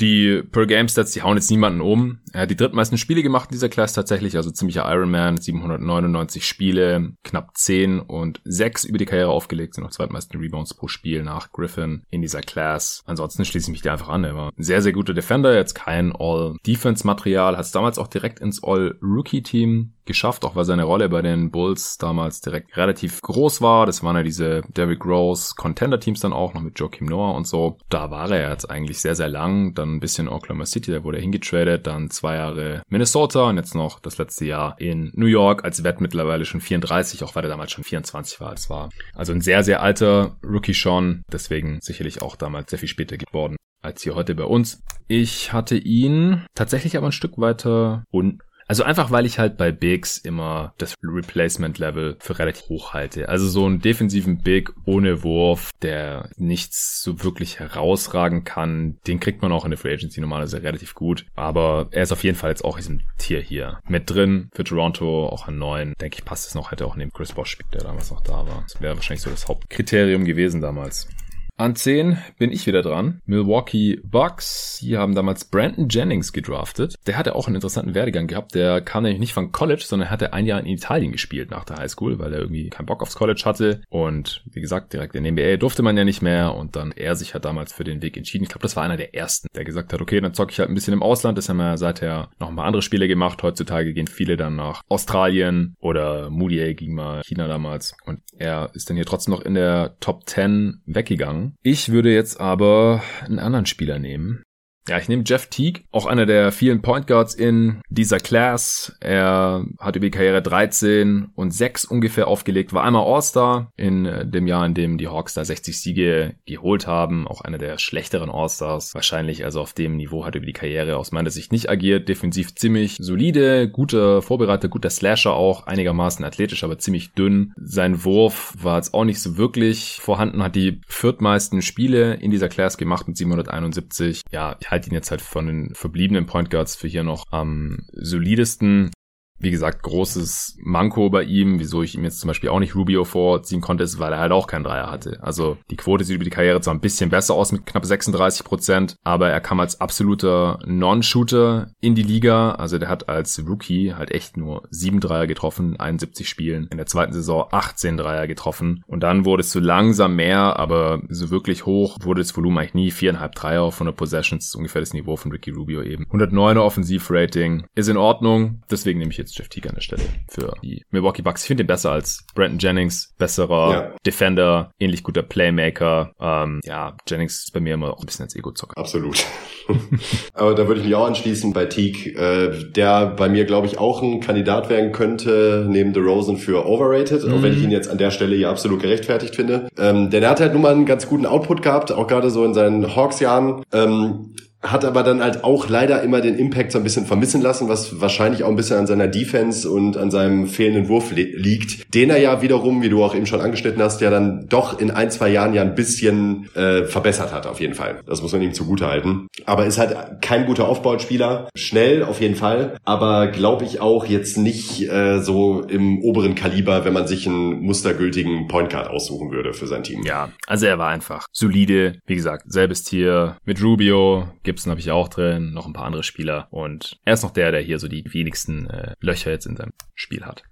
Die Per Game Stats, die hauen jetzt niemanden um. Er hat die drittmeisten Spiele gemacht in dieser Class tatsächlich, also ziemlicher Ironman, 799 Spiele, knapp 10 und 6 über die Karriere aufgelegt, sind noch zweitmeisten Rebounds pro Spiel nach Griffin in dieser Class. Ansonsten schließe ich mich dir einfach an. Er war ein sehr, sehr guter Defender, jetzt kein All-Defense-Material, hat es damals auch direkt ins All-Rookie-Team geschafft, auch weil seine Rolle bei den Bulls damals direkt relativ groß war. Das waren ja diese Derrick Rose Contender-Teams dann auch, noch mit Joachim Noah und so. Da war er jetzt eigentlich sehr, sehr lang. Dann ein bisschen Oklahoma City, da wurde er hingetradet. Dann zwei Jahre Minnesota und jetzt noch das letzte Jahr in New York als Wett mittlerweile schon 34, auch weil er damals schon 24 war. Es war also ein sehr, sehr alter Rookie schon. Deswegen sicherlich auch damals sehr viel später geworden als hier heute bei uns. Ich hatte ihn tatsächlich aber ein Stück weiter unten also einfach, weil ich halt bei Bigs immer das Replacement-Level für relativ hoch halte. Also so einen defensiven Big ohne Wurf, der nichts so wirklich herausragen kann, den kriegt man auch in der Free Agency normalerweise relativ gut. Aber er ist auf jeden Fall jetzt auch in diesem Tier hier mit drin. Für Toronto auch an neun. Denke ich, passt es noch. Hätte auch neben Chris Bosch, der damals noch da war. Das wäre wahrscheinlich so das Hauptkriterium gewesen damals. An 10 bin ich wieder dran. Milwaukee Bucks. Die haben damals Brandon Jennings gedraftet. Der hatte auch einen interessanten Werdegang gehabt. Der kam nämlich nicht von College, sondern hatte ein Jahr in Italien gespielt nach der Highschool, weil er irgendwie keinen Bock aufs College hatte. Und wie gesagt, direkt in den NBA durfte man ja nicht mehr. Und dann er sich hat damals für den Weg entschieden. Ich glaube, das war einer der ersten, der gesagt hat, okay, dann zocke ich halt ein bisschen im Ausland. Das haben wir seither noch ein paar andere Spiele gemacht. Heutzutage gehen viele dann nach Australien oder Moody ging mal China damals. Und er ist dann hier trotzdem noch in der Top 10 weggegangen ich würde jetzt aber einen anderen Spieler nehmen. Ja, ich nehme Jeff Teague, auch einer der vielen Point Guards in dieser Class. Er hat über die Karriere 13 und 6 ungefähr aufgelegt, war einmal All-Star in äh, dem Jahr, in dem die Hawks da 60 Siege geholt haben. Auch einer der schlechteren All-Stars. Wahrscheinlich also auf dem Niveau hat über die Karriere aus meiner Sicht nicht agiert. Defensiv ziemlich solide, guter Vorbereiter, guter Slasher auch, einigermaßen athletisch, aber ziemlich dünn. Sein Wurf war jetzt auch nicht so wirklich vorhanden, hat die viertmeisten Spiele in dieser Class gemacht mit 771. Ja, ich halte ihn jetzt halt von den verbliebenen Point Guards für hier noch am solidesten. Wie gesagt, großes Manko bei ihm, wieso ich ihm jetzt zum Beispiel auch nicht Rubio vorziehen konnte, ist, weil er halt auch keinen Dreier hatte. Also die Quote sieht über die Karriere zwar ein bisschen besser aus mit knapp 36 Prozent, aber er kam als absoluter Non-Shooter in die Liga. Also der hat als Rookie halt echt nur sieben Dreier getroffen, 71 Spielen. In der zweiten Saison 18 Dreier getroffen. Und dann wurde es so langsam mehr, aber so wirklich hoch wurde das Volumen eigentlich nie. Viereinhalb Dreier auf 100 Possessions, ungefähr das Niveau von Ricky Rubio eben. 109er Offensivrating ist in Ordnung, deswegen nehme ich jetzt Jeff Teague an der Stelle für die Milwaukee Bucks. Ich finde ihn besser als Brandon Jennings, besserer ja. Defender, ähnlich guter Playmaker. Ähm, ja, Jennings ist bei mir immer auch ein bisschen als Ego-Zocker. Absolut. Aber da würde ich mich auch anschließen bei Teague, äh, der bei mir, glaube ich, auch ein Kandidat werden könnte, neben DeRozan für overrated, mhm. auch wenn ich mhm. ihn jetzt an der Stelle hier absolut gerechtfertigt finde. Ähm, denn er hat halt nun mal einen ganz guten Output gehabt, auch gerade so in seinen Hawks-Jahren. Ähm, hat aber dann halt auch leider immer den Impact so ein bisschen vermissen lassen, was wahrscheinlich auch ein bisschen an seiner Defense und an seinem fehlenden Wurf liegt, den er ja wiederum, wie du auch eben schon angeschnitten hast, ja dann doch in ein, zwei Jahren ja ein bisschen äh, verbessert hat, auf jeden Fall. Das muss man ihm zugute halten. Aber ist halt kein guter Aufbauspieler, schnell auf jeden Fall, aber glaube ich auch jetzt nicht äh, so im oberen Kaliber, wenn man sich einen mustergültigen Point Guard aussuchen würde für sein Team. Ja, also er war einfach solide, wie gesagt, selbes Tier mit Rubio, Gibson habe ich auch drin, noch ein paar andere Spieler und er ist noch der, der hier so die wenigsten äh, Löcher jetzt in seinem Spiel hat.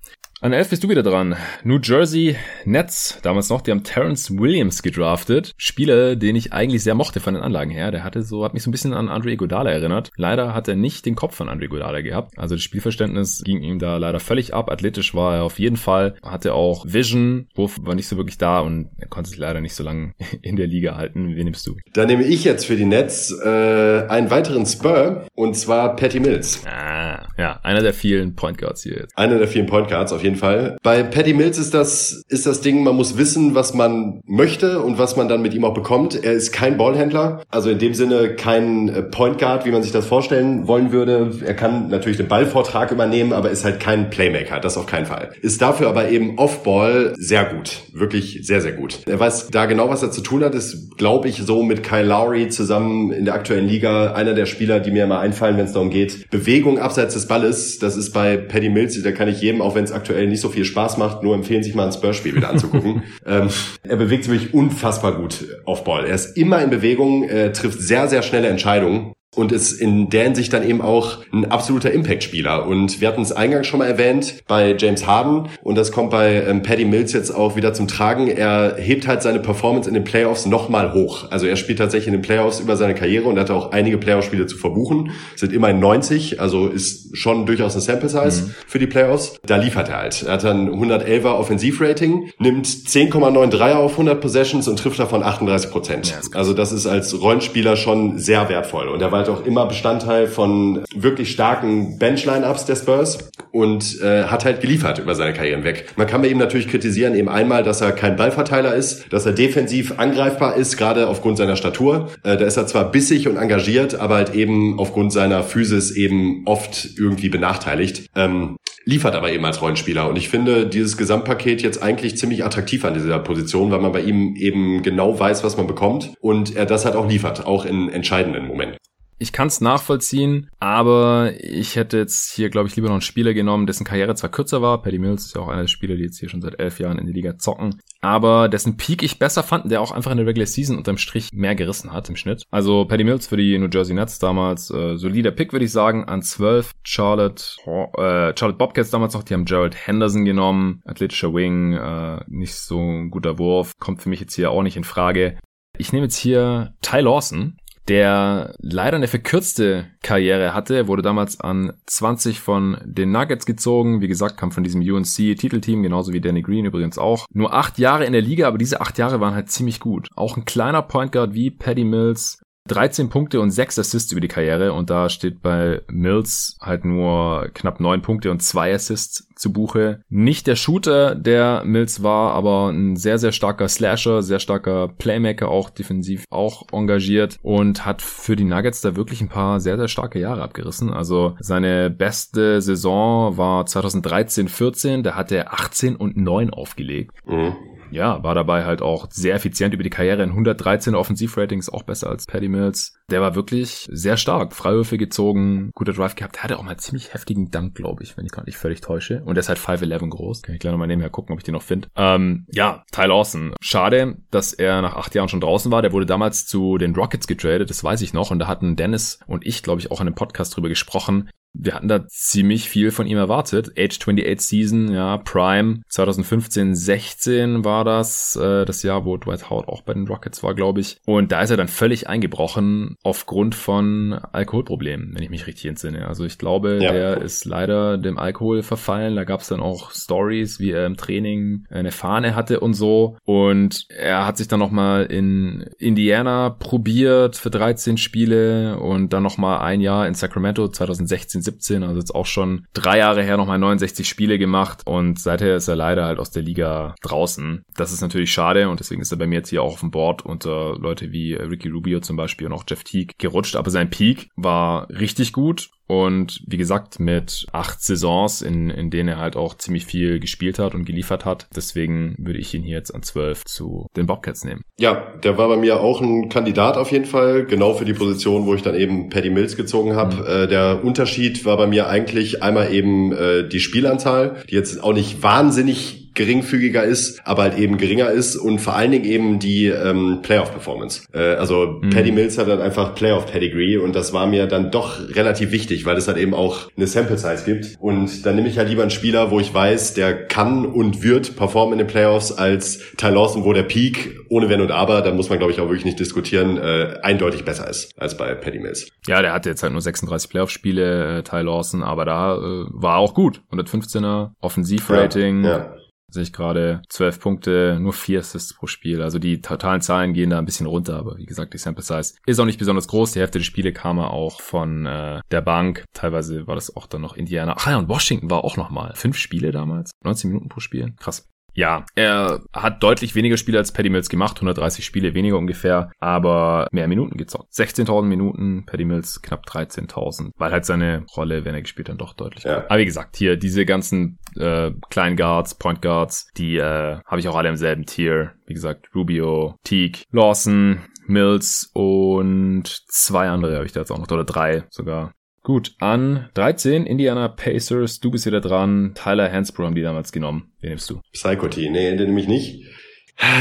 An 11 bist du wieder dran. New Jersey Nets, damals noch, die haben Terrence Williams gedraftet. Spieler, den ich eigentlich sehr mochte von den Anlagen her. Der hatte so, hat mich so ein bisschen an Andre Godala erinnert. Leider hat er nicht den Kopf von Andre Godala gehabt. Also das Spielverständnis ging ihm da leider völlig ab. Athletisch war er auf jeden Fall. Hatte auch Vision. Wurf war nicht so wirklich da und er konnte sich leider nicht so lange in der Liga halten. Wen nimmst du? Da nehme ich jetzt für die Nets äh, einen weiteren Spur und zwar Patty Mills. Ah, ja, einer der vielen Point Guards hier jetzt. Einer der vielen Point Guards, auf jeden jeden Fall. Bei Patty Mills ist das, ist das Ding, man muss wissen, was man möchte und was man dann mit ihm auch bekommt. Er ist kein Ballhändler, also in dem Sinne kein äh, Point Guard, wie man sich das vorstellen wollen würde. Er kann natürlich den Ballvortrag übernehmen, aber ist halt kein Playmaker, das auf keinen Fall. Ist dafür aber eben Off-Ball sehr gut. Wirklich sehr, sehr gut. Er weiß da genau, was er zu tun hat. Ist, glaube ich, so mit Kyle Lowry zusammen in der aktuellen Liga einer der Spieler, die mir immer einfallen, wenn es darum geht. Bewegung abseits des Balles, das ist bei Patty Mills, da kann ich jedem, auch wenn es aktuell aktuell nicht so viel Spaß macht, nur empfehlen, sich mal ein Spurs-Spiel wieder anzugucken. ähm, er bewegt sich unfassbar gut auf Ball. Er ist immer in Bewegung, äh, trifft sehr, sehr schnelle Entscheidungen und ist in der Hinsicht dann eben auch ein absoluter Impact-Spieler. Und wir hatten es eingangs schon mal erwähnt bei James Harden und das kommt bei ähm, Paddy Mills jetzt auch wieder zum Tragen. Er hebt halt seine Performance in den Playoffs nochmal hoch. Also er spielt tatsächlich in den Playoffs über seine Karriere und hat auch einige Playoff-Spiele zu verbuchen. Sind immerhin 90, also ist schon durchaus eine Sample-Size mhm. für die Playoffs. Da liefert er halt. Er hat dann 111er Offensivrating, nimmt 10,9 Dreier auf 100 Possessions und trifft davon 38 Prozent. Ja, also das ist als Rollenspieler schon sehr wertvoll. Und er war halt auch immer Bestandteil von wirklich starken Bench-Line-Ups der Spurs und äh, hat halt geliefert über seine Karriere hinweg. Man kann bei ihm natürlich kritisieren, eben einmal, dass er kein Ballverteiler ist, dass er defensiv angreifbar ist, gerade aufgrund seiner Statur. Äh, da ist er zwar bissig und engagiert, aber halt eben aufgrund seiner Physis eben oft irgendwie benachteiligt. Ähm, liefert aber eben als Rollenspieler. Und ich finde dieses Gesamtpaket jetzt eigentlich ziemlich attraktiv an dieser Position, weil man bei ihm eben genau weiß, was man bekommt und er das halt auch liefert, auch in entscheidenden Momenten. Ich kann es nachvollziehen, aber ich hätte jetzt hier, glaube ich, lieber noch einen Spieler genommen, dessen Karriere zwar kürzer war. Paddy Mills ist ja auch einer der Spieler, die jetzt hier schon seit elf Jahren in der Liga zocken, aber dessen Peak ich besser fand, der auch einfach in der Regular Season unterm Strich mehr gerissen hat im Schnitt. Also Paddy Mills für die New Jersey Nets damals äh, solider Pick, würde ich sagen, an 12. Charlotte, äh, Charlotte Bobcats damals noch, die haben Gerald Henderson genommen, athletischer Wing, äh, nicht so ein guter Wurf, kommt für mich jetzt hier auch nicht in Frage. Ich nehme jetzt hier Ty Lawson, der leider eine verkürzte Karriere hatte, wurde damals an 20 von den Nuggets gezogen. Wie gesagt, kam von diesem UNC-Titelteam, genauso wie Danny Green übrigens auch. Nur acht Jahre in der Liga, aber diese acht Jahre waren halt ziemlich gut. Auch ein kleiner Point Guard wie Paddy Mills 13 Punkte und 6 Assists über die Karriere und da steht bei Mills halt nur knapp 9 Punkte und 2 Assists zu Buche. Nicht der Shooter, der Mills war, aber ein sehr, sehr starker Slasher, sehr starker Playmaker, auch defensiv auch engagiert und hat für die Nuggets da wirklich ein paar sehr, sehr starke Jahre abgerissen. Also seine beste Saison war 2013-14, da hat er 18 und 9 aufgelegt. Mhm ja, war dabei halt auch sehr effizient über die Karriere. In 113 Offensivratings auch besser als Paddy Mills. Der war wirklich sehr stark. Freiwürfe gezogen, guter Drive gehabt. Hatte auch mal ziemlich heftigen Dank, glaube ich, wenn ich gerade nicht völlig täusche. Und der ist halt 5'11 groß. Kann ich gleich nochmal nebenher gucken, ob ich den noch finde. Ähm, ja, Ty Lawson. Schade, dass er nach acht Jahren schon draußen war. Der wurde damals zu den Rockets getradet, das weiß ich noch. Und da hatten Dennis und ich, glaube ich, auch in einem Podcast drüber gesprochen, wir hatten da ziemlich viel von ihm erwartet. Age 28 Season, ja, Prime. 2015, 16 war das, äh, das Jahr, wo Dwight Howard auch bei den Rockets war, glaube ich. Und da ist er dann völlig eingebrochen aufgrund von Alkoholproblemen, wenn ich mich richtig entsinne. Also ich glaube, ja. der ist leider dem Alkohol verfallen. Da gab es dann auch Stories, wie er im Training eine Fahne hatte und so. Und er hat sich dann nochmal in Indiana probiert für 13 Spiele und dann nochmal ein Jahr in Sacramento 2016 17, also jetzt auch schon drei Jahre her nochmal 69 Spiele gemacht und seither ist er leider halt aus der Liga draußen. Das ist natürlich schade und deswegen ist er bei mir jetzt hier auch auf dem Board unter Leute wie Ricky Rubio zum Beispiel und auch Jeff Teague gerutscht, aber sein Peak war richtig gut und wie gesagt, mit acht Saisons, in, in denen er halt auch ziemlich viel gespielt hat und geliefert hat. Deswegen würde ich ihn hier jetzt an zwölf zu den Bobcats nehmen. Ja, der war bei mir auch ein Kandidat auf jeden Fall, genau für die Position, wo ich dann eben Paddy Mills gezogen habe. Mhm. Äh, der Unterschied war bei mir eigentlich einmal eben äh, die Spielanzahl, die jetzt auch nicht wahnsinnig geringfügiger ist, aber halt eben geringer ist und vor allen Dingen eben die ähm, Playoff-Performance. Äh, also mhm. Paddy Mills hat dann einfach Playoff-Pedigree und das war mir dann doch relativ wichtig, weil es halt eben auch eine Sample-Size gibt und dann nehme ich halt lieber einen Spieler, wo ich weiß, der kann und wird performen in den Playoffs als Ty Lawson, wo der Peak ohne Wenn und Aber, da muss man glaube ich auch wirklich nicht diskutieren, äh, eindeutig besser ist als bei Paddy Mills. Ja, der hatte jetzt halt nur 36 Playoff-Spiele, äh, Ty Lawson, aber da äh, war auch gut. 115er Offensivrating. Ja, ja sehe ich gerade, zwölf Punkte, nur vier Assists pro Spiel. Also die totalen Zahlen gehen da ein bisschen runter, aber wie gesagt, die Sample Size ist auch nicht besonders groß. Die Hälfte der Spiele kam er auch von äh, der Bank. Teilweise war das auch dann noch Indiana. Ach ja, und Washington war auch nochmal. Fünf Spiele damals. 19 Minuten pro Spiel. Krass. Ja, er hat deutlich weniger Spiele als Paddy Mills gemacht, 130 Spiele weniger ungefähr, aber mehr Minuten gezockt. 16.000 Minuten, Paddy Mills knapp 13.000, weil halt seine Rolle, wenn er gespielt hat, doch deutlich ja. Aber wie gesagt, hier diese ganzen äh, kleinen Guards, Point Guards, die äh, habe ich auch alle im selben Tier. Wie gesagt, Rubio, Teague, Lawson, Mills und zwei andere habe ich da jetzt auch noch, oder drei sogar. Gut, an 13 Indiana Pacers, du bist wieder dran. Tyler Hansbrough haben die damals genommen. Wen nimmst du? Psycho T, nee, den nehme ich nicht.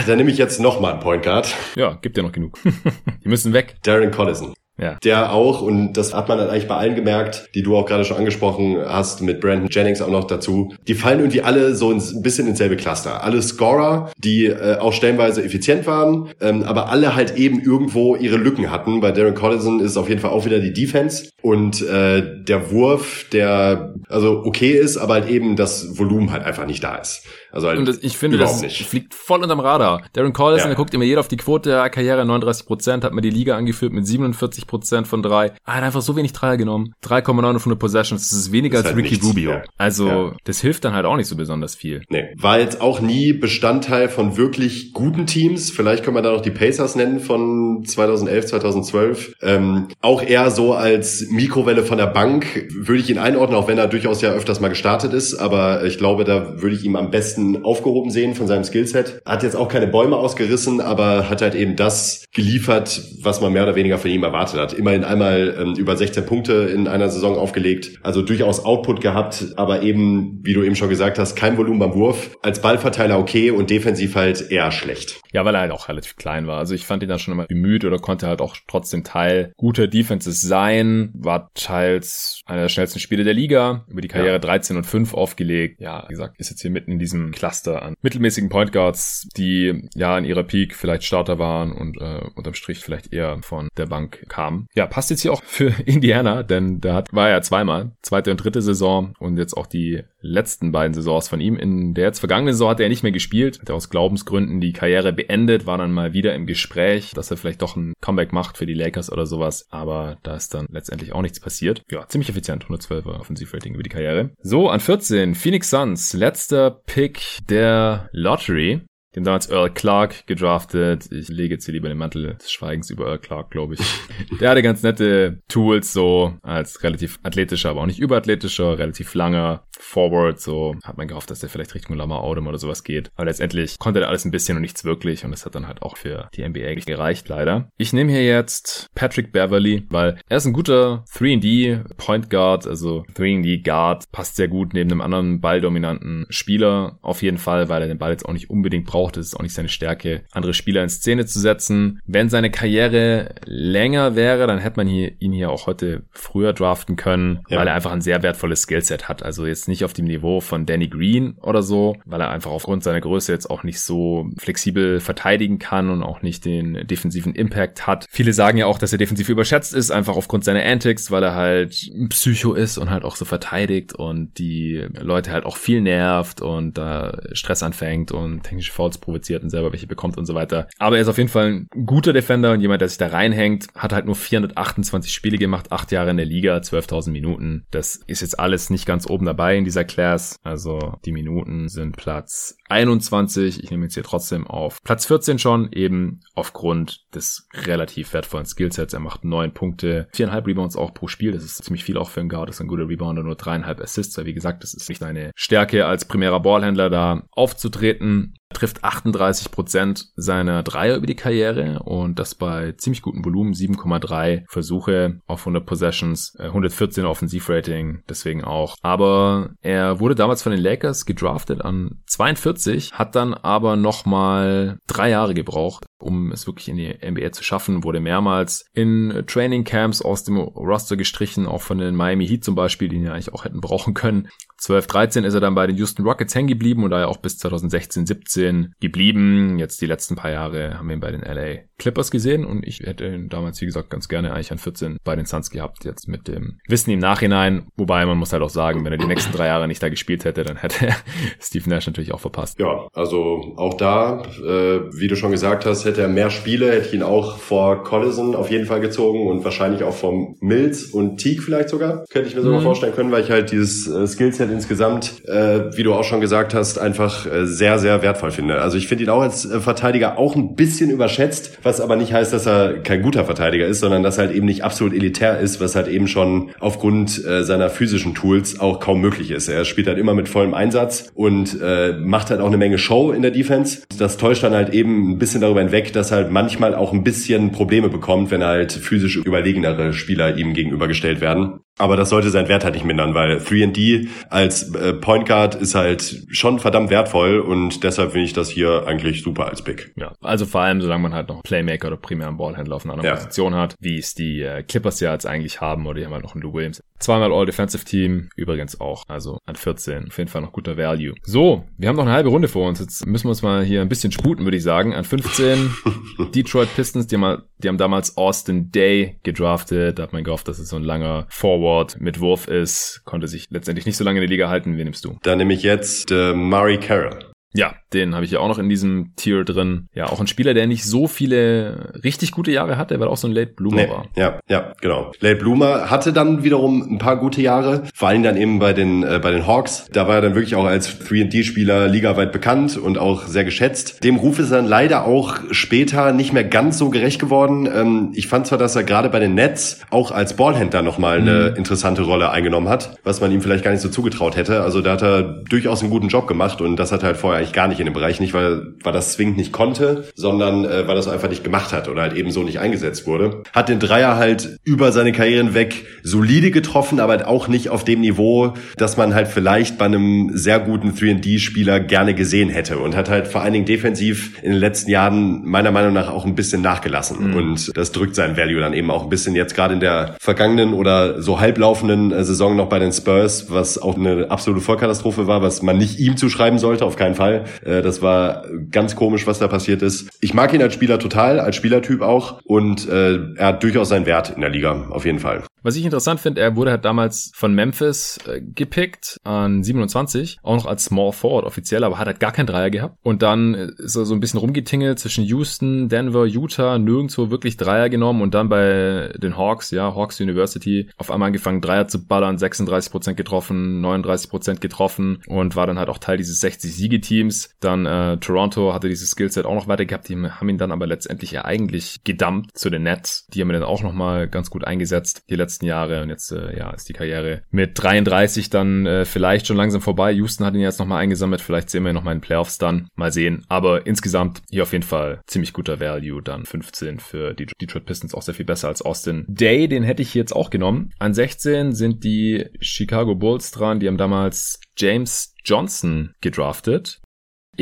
Dann nehme ich jetzt nochmal einen Point Guard. Ja, gibt ja noch genug. die müssen weg. Darren Collison. Ja. Der auch, und das hat man dann eigentlich bei allen gemerkt, die du auch gerade schon angesprochen hast, mit Brandon Jennings auch noch dazu, die fallen irgendwie alle so ein bisschen ins selbe Cluster. Alle Scorer, die äh, auch stellenweise effizient waren, ähm, aber alle halt eben irgendwo ihre Lücken hatten. Bei Darren Collison ist auf jeden Fall auch wieder die Defense und äh, der Wurf, der also okay ist, aber halt eben das Volumen halt einfach nicht da ist. Also halt und das, ich finde, das nicht. fliegt voll unterm Radar. Darren Collison, ja. da guckt immer jeder auf die Quote der Karriere, 39 Prozent, hat mir die Liga angeführt mit 47 Prozent von drei. Er hat einfach so wenig Dreier genommen. 3,9 Possessions, das ist weniger das als halt Ricky nichts. Rubio. Ja. Also, ja. das hilft dann halt auch nicht so besonders viel. Nee, war jetzt auch nie Bestandteil von wirklich guten Teams. Vielleicht können wir da noch die Pacers nennen von 2011, 2012. Ähm, auch eher so als Mikrowelle von der Bank würde ich ihn einordnen, auch wenn er durchaus ja öfters mal gestartet ist. Aber ich glaube, da würde ich ihm am besten aufgehoben sehen von seinem Skillset. Hat jetzt auch keine Bäume ausgerissen, aber hat halt eben das geliefert, was man mehr oder weniger von ihm erwartet hat. Immerhin einmal ähm, über 16 Punkte in einer Saison aufgelegt, also durchaus Output gehabt, aber eben, wie du eben schon gesagt hast, kein Volumen beim Wurf. Als Ballverteiler okay und defensiv halt eher schlecht. Ja, weil er halt auch relativ klein war. Also ich fand ihn dann schon immer bemüht oder konnte halt auch trotzdem Teil guter Defenses sein, war teils einer der schnellsten Spiele der Liga, über die Karriere ja. 13 und 5 aufgelegt. Ja, wie gesagt, ist jetzt hier mitten in diesem Cluster an mittelmäßigen Point Guards, die ja in ihrer Peak vielleicht Starter waren und äh, unterm Strich vielleicht eher von der Bank kamen. Ja, passt jetzt hier auch für Indiana, denn da hat, war er zweimal, zweite und dritte Saison und jetzt auch die letzten beiden Saisons von ihm. In der jetzt vergangenen Saison hat er nicht mehr gespielt, hat er aus Glaubensgründen die Karriere beendet, war dann mal wieder im Gespräch, dass er vielleicht doch ein Comeback macht für die Lakers oder sowas, aber da ist dann letztendlich auch nichts passiert. Ja, ziemlich effizient, 112er Offensivrating über die Karriere. So, an 14, Phoenix Suns, letzter Pick der Lottery. Den damals Earl Clark gedraftet. Ich lege jetzt hier lieber den Mantel des Schweigens über Earl Clark, glaube ich. Der hatte ganz nette Tools, so als relativ athletischer, aber auch nicht überathletischer, relativ langer Forward, so hat man gehofft, dass der vielleicht Richtung Lamar Odom oder sowas geht. Aber letztendlich konnte er alles ein bisschen und nichts wirklich und das hat dann halt auch für die NBA gereicht, leider. Ich nehme hier jetzt Patrick Beverly, weil er ist ein guter 3D Point Guard, also 3D Guard, passt sehr gut neben einem anderen balldominanten Spieler auf jeden Fall, weil er den Ball jetzt auch nicht unbedingt braucht. Das ist auch nicht seine Stärke, andere Spieler in Szene zu setzen. Wenn seine Karriere länger wäre, dann hätte man hier, ihn hier auch heute früher draften können, ja. weil er einfach ein sehr wertvolles Skillset hat. Also jetzt nicht auf dem Niveau von Danny Green oder so, weil er einfach aufgrund seiner Größe jetzt auch nicht so flexibel verteidigen kann und auch nicht den defensiven Impact hat. Viele sagen ja auch, dass er defensiv überschätzt ist, einfach aufgrund seiner Antics, weil er halt ein Psycho ist und halt auch so verteidigt und die Leute halt auch viel nervt und da Stress anfängt und technische Fouls provoziert und selber welche bekommt und so weiter. Aber er ist auf jeden Fall ein guter Defender und jemand, der sich da reinhängt, hat halt nur 428 Spiele gemacht, acht Jahre in der Liga, 12.000 Minuten. Das ist jetzt alles nicht ganz oben dabei in dieser Class. Also die Minuten sind Platz 21. Ich nehme jetzt hier trotzdem auf Platz 14 schon, eben aufgrund des relativ wertvollen Skillsets. Er macht neun Punkte, viereinhalb Rebounds auch pro Spiel. Das ist ziemlich viel auch für einen Guard. Das ist ein guter Rebounder, nur dreieinhalb Assists. Weil wie gesagt, das ist nicht seine Stärke als primärer Ballhändler da aufzutreten trifft 38 Prozent seiner Dreier über die Karriere und das bei ziemlich gutem Volumen, 7,3 Versuche auf 100 Possessions, 114 äh, Offensivrating, deswegen auch. Aber er wurde damals von den Lakers gedraftet an 42, hat dann aber nochmal drei Jahre gebraucht, um es wirklich in die NBA zu schaffen, wurde mehrmals in Training Camps aus dem Roster gestrichen, auch von den Miami Heat zum Beispiel, die ihn eigentlich auch hätten brauchen können. 12, 13 ist er dann bei den Houston Rockets hängen geblieben und da ja auch bis 2016, 17 geblieben. Jetzt die letzten paar Jahre haben wir ihn bei den LA Clippers gesehen und ich hätte ihn damals, wie gesagt, ganz gerne eigentlich an 14 bei den Suns gehabt, jetzt mit dem Wissen im Nachhinein. Wobei man muss halt auch sagen, wenn er die nächsten drei Jahre nicht da gespielt hätte, dann hätte er Steve Nash natürlich auch verpasst. Ja, also auch da, äh, wie du schon gesagt hast, hätte er mehr Spiele, hätte ich ihn auch vor Collison auf jeden Fall gezogen und wahrscheinlich auch vom Mills und Teague vielleicht sogar. Könnte ich mir sogar mhm. vorstellen können, weil ich halt dieses äh, Skillset insgesamt, äh, wie du auch schon gesagt hast, einfach äh, sehr, sehr wertvoll finde. Also ich finde ihn auch als äh, Verteidiger auch ein bisschen überschätzt, was aber nicht heißt, dass er kein guter Verteidiger ist, sondern dass er halt eben nicht absolut elitär ist, was halt eben schon aufgrund äh, seiner physischen Tools auch kaum möglich ist. Er spielt halt immer mit vollem Einsatz und äh, macht halt auch eine Menge Show in der Defense. Das täuscht dann halt eben ein bisschen darüber hinweg, dass er halt manchmal auch ein bisschen Probleme bekommt, wenn halt physisch überlegenere Spieler ihm gegenübergestellt werden. Aber das sollte seinen Wert halt nicht mindern, weil 3D als äh, Point Guard ist halt schon verdammt wertvoll und deshalb finde ich das hier eigentlich super als Pick. Ja, also vor allem, solange man halt noch Playmaker oder primären Ballhändler auf einer anderen ja. Position hat, wie es die äh, Clippers ja jetzt eigentlich haben oder die haben halt noch einen Lou Williams. Zweimal All-Defensive Team, übrigens auch, also an 14, auf jeden Fall noch guter Value. So, wir haben noch eine halbe Runde vor uns, jetzt müssen wir uns mal hier ein bisschen sputen, würde ich sagen. An 15 Detroit Pistons, die haben, die haben damals Austin Day gedraftet, da hat man gehofft, dass es so ein langer Forward Award mit Wurf ist, konnte sich letztendlich nicht so lange in der Liga halten. Wen nimmst du? Da nehme ich jetzt äh, Murray Carroll. Ja, den habe ich ja auch noch in diesem Tier drin. Ja, auch ein Spieler, der nicht so viele richtig gute Jahre hatte, weil er auch so ein Late Bloomer nee, war. Ja, ja, genau. Late Bloomer hatte dann wiederum ein paar gute Jahre, vor allem dann eben bei den äh, bei den Hawks. Da war er dann wirklich auch als 3D-Spieler ligaweit bekannt und auch sehr geschätzt. Dem Ruf ist dann leider auch später nicht mehr ganz so gerecht geworden. Ähm, ich fand zwar, dass er gerade bei den Nets auch als Ballhändler nochmal eine mhm. interessante Rolle eingenommen hat, was man ihm vielleicht gar nicht so zugetraut hätte. Also da hat er durchaus einen guten Job gemacht und das hat halt vorher eigentlich gar nicht in dem Bereich. Nicht, weil, weil das zwingend nicht konnte, sondern äh, weil das einfach nicht gemacht hat oder halt eben so nicht eingesetzt wurde. Hat den Dreier halt über seine Karrieren weg solide getroffen, aber halt auch nicht auf dem Niveau, dass man halt vielleicht bei einem sehr guten 3D-Spieler gerne gesehen hätte und hat halt vor allen Dingen defensiv in den letzten Jahren meiner Meinung nach auch ein bisschen nachgelassen. Mhm. Und das drückt sein Value dann eben auch ein bisschen jetzt gerade in der vergangenen oder so halblaufenden äh, Saison noch bei den Spurs, was auch eine absolute Vollkatastrophe war, was man nicht ihm zuschreiben sollte, auf keinen Fall. Äh, das war ganz komisch, was da passiert ist. Ich mag ihn als Spieler total, als Spielertyp auch und äh, er hat durchaus seinen Wert in der Liga, auf jeden Fall. Was ich interessant finde, er wurde halt damals von Memphis äh, gepickt an 27, auch noch als Small Forward offiziell, aber hat halt gar keinen Dreier gehabt. Und dann ist er so ein bisschen rumgetingelt zwischen Houston, Denver, Utah, nirgendwo wirklich Dreier genommen und dann bei den Hawks, ja, Hawks University, auf einmal angefangen Dreier zu ballern, 36% getroffen, 39% getroffen und war dann halt auch Teil dieses 60-Siege-Teams. Dann äh, Toronto hatte dieses Skillset auch noch weiter gehabt, die haben ihn dann aber letztendlich ja eigentlich gedumpt zu den Nets. Die haben ihn dann auch nochmal ganz gut eingesetzt. Die letzten Jahre und jetzt äh, ja ist die Karriere mit 33 dann äh, vielleicht schon langsam vorbei. Houston hat ihn jetzt nochmal eingesammelt, vielleicht sehen wir nochmal in Playoffs dann. Mal sehen. Aber insgesamt hier auf jeden Fall ziemlich guter Value. Dann 15 für die Detroit Pistons auch sehr viel besser als Austin Day. Den hätte ich jetzt auch genommen. An 16 sind die Chicago Bulls dran. Die haben damals James Johnson gedraftet.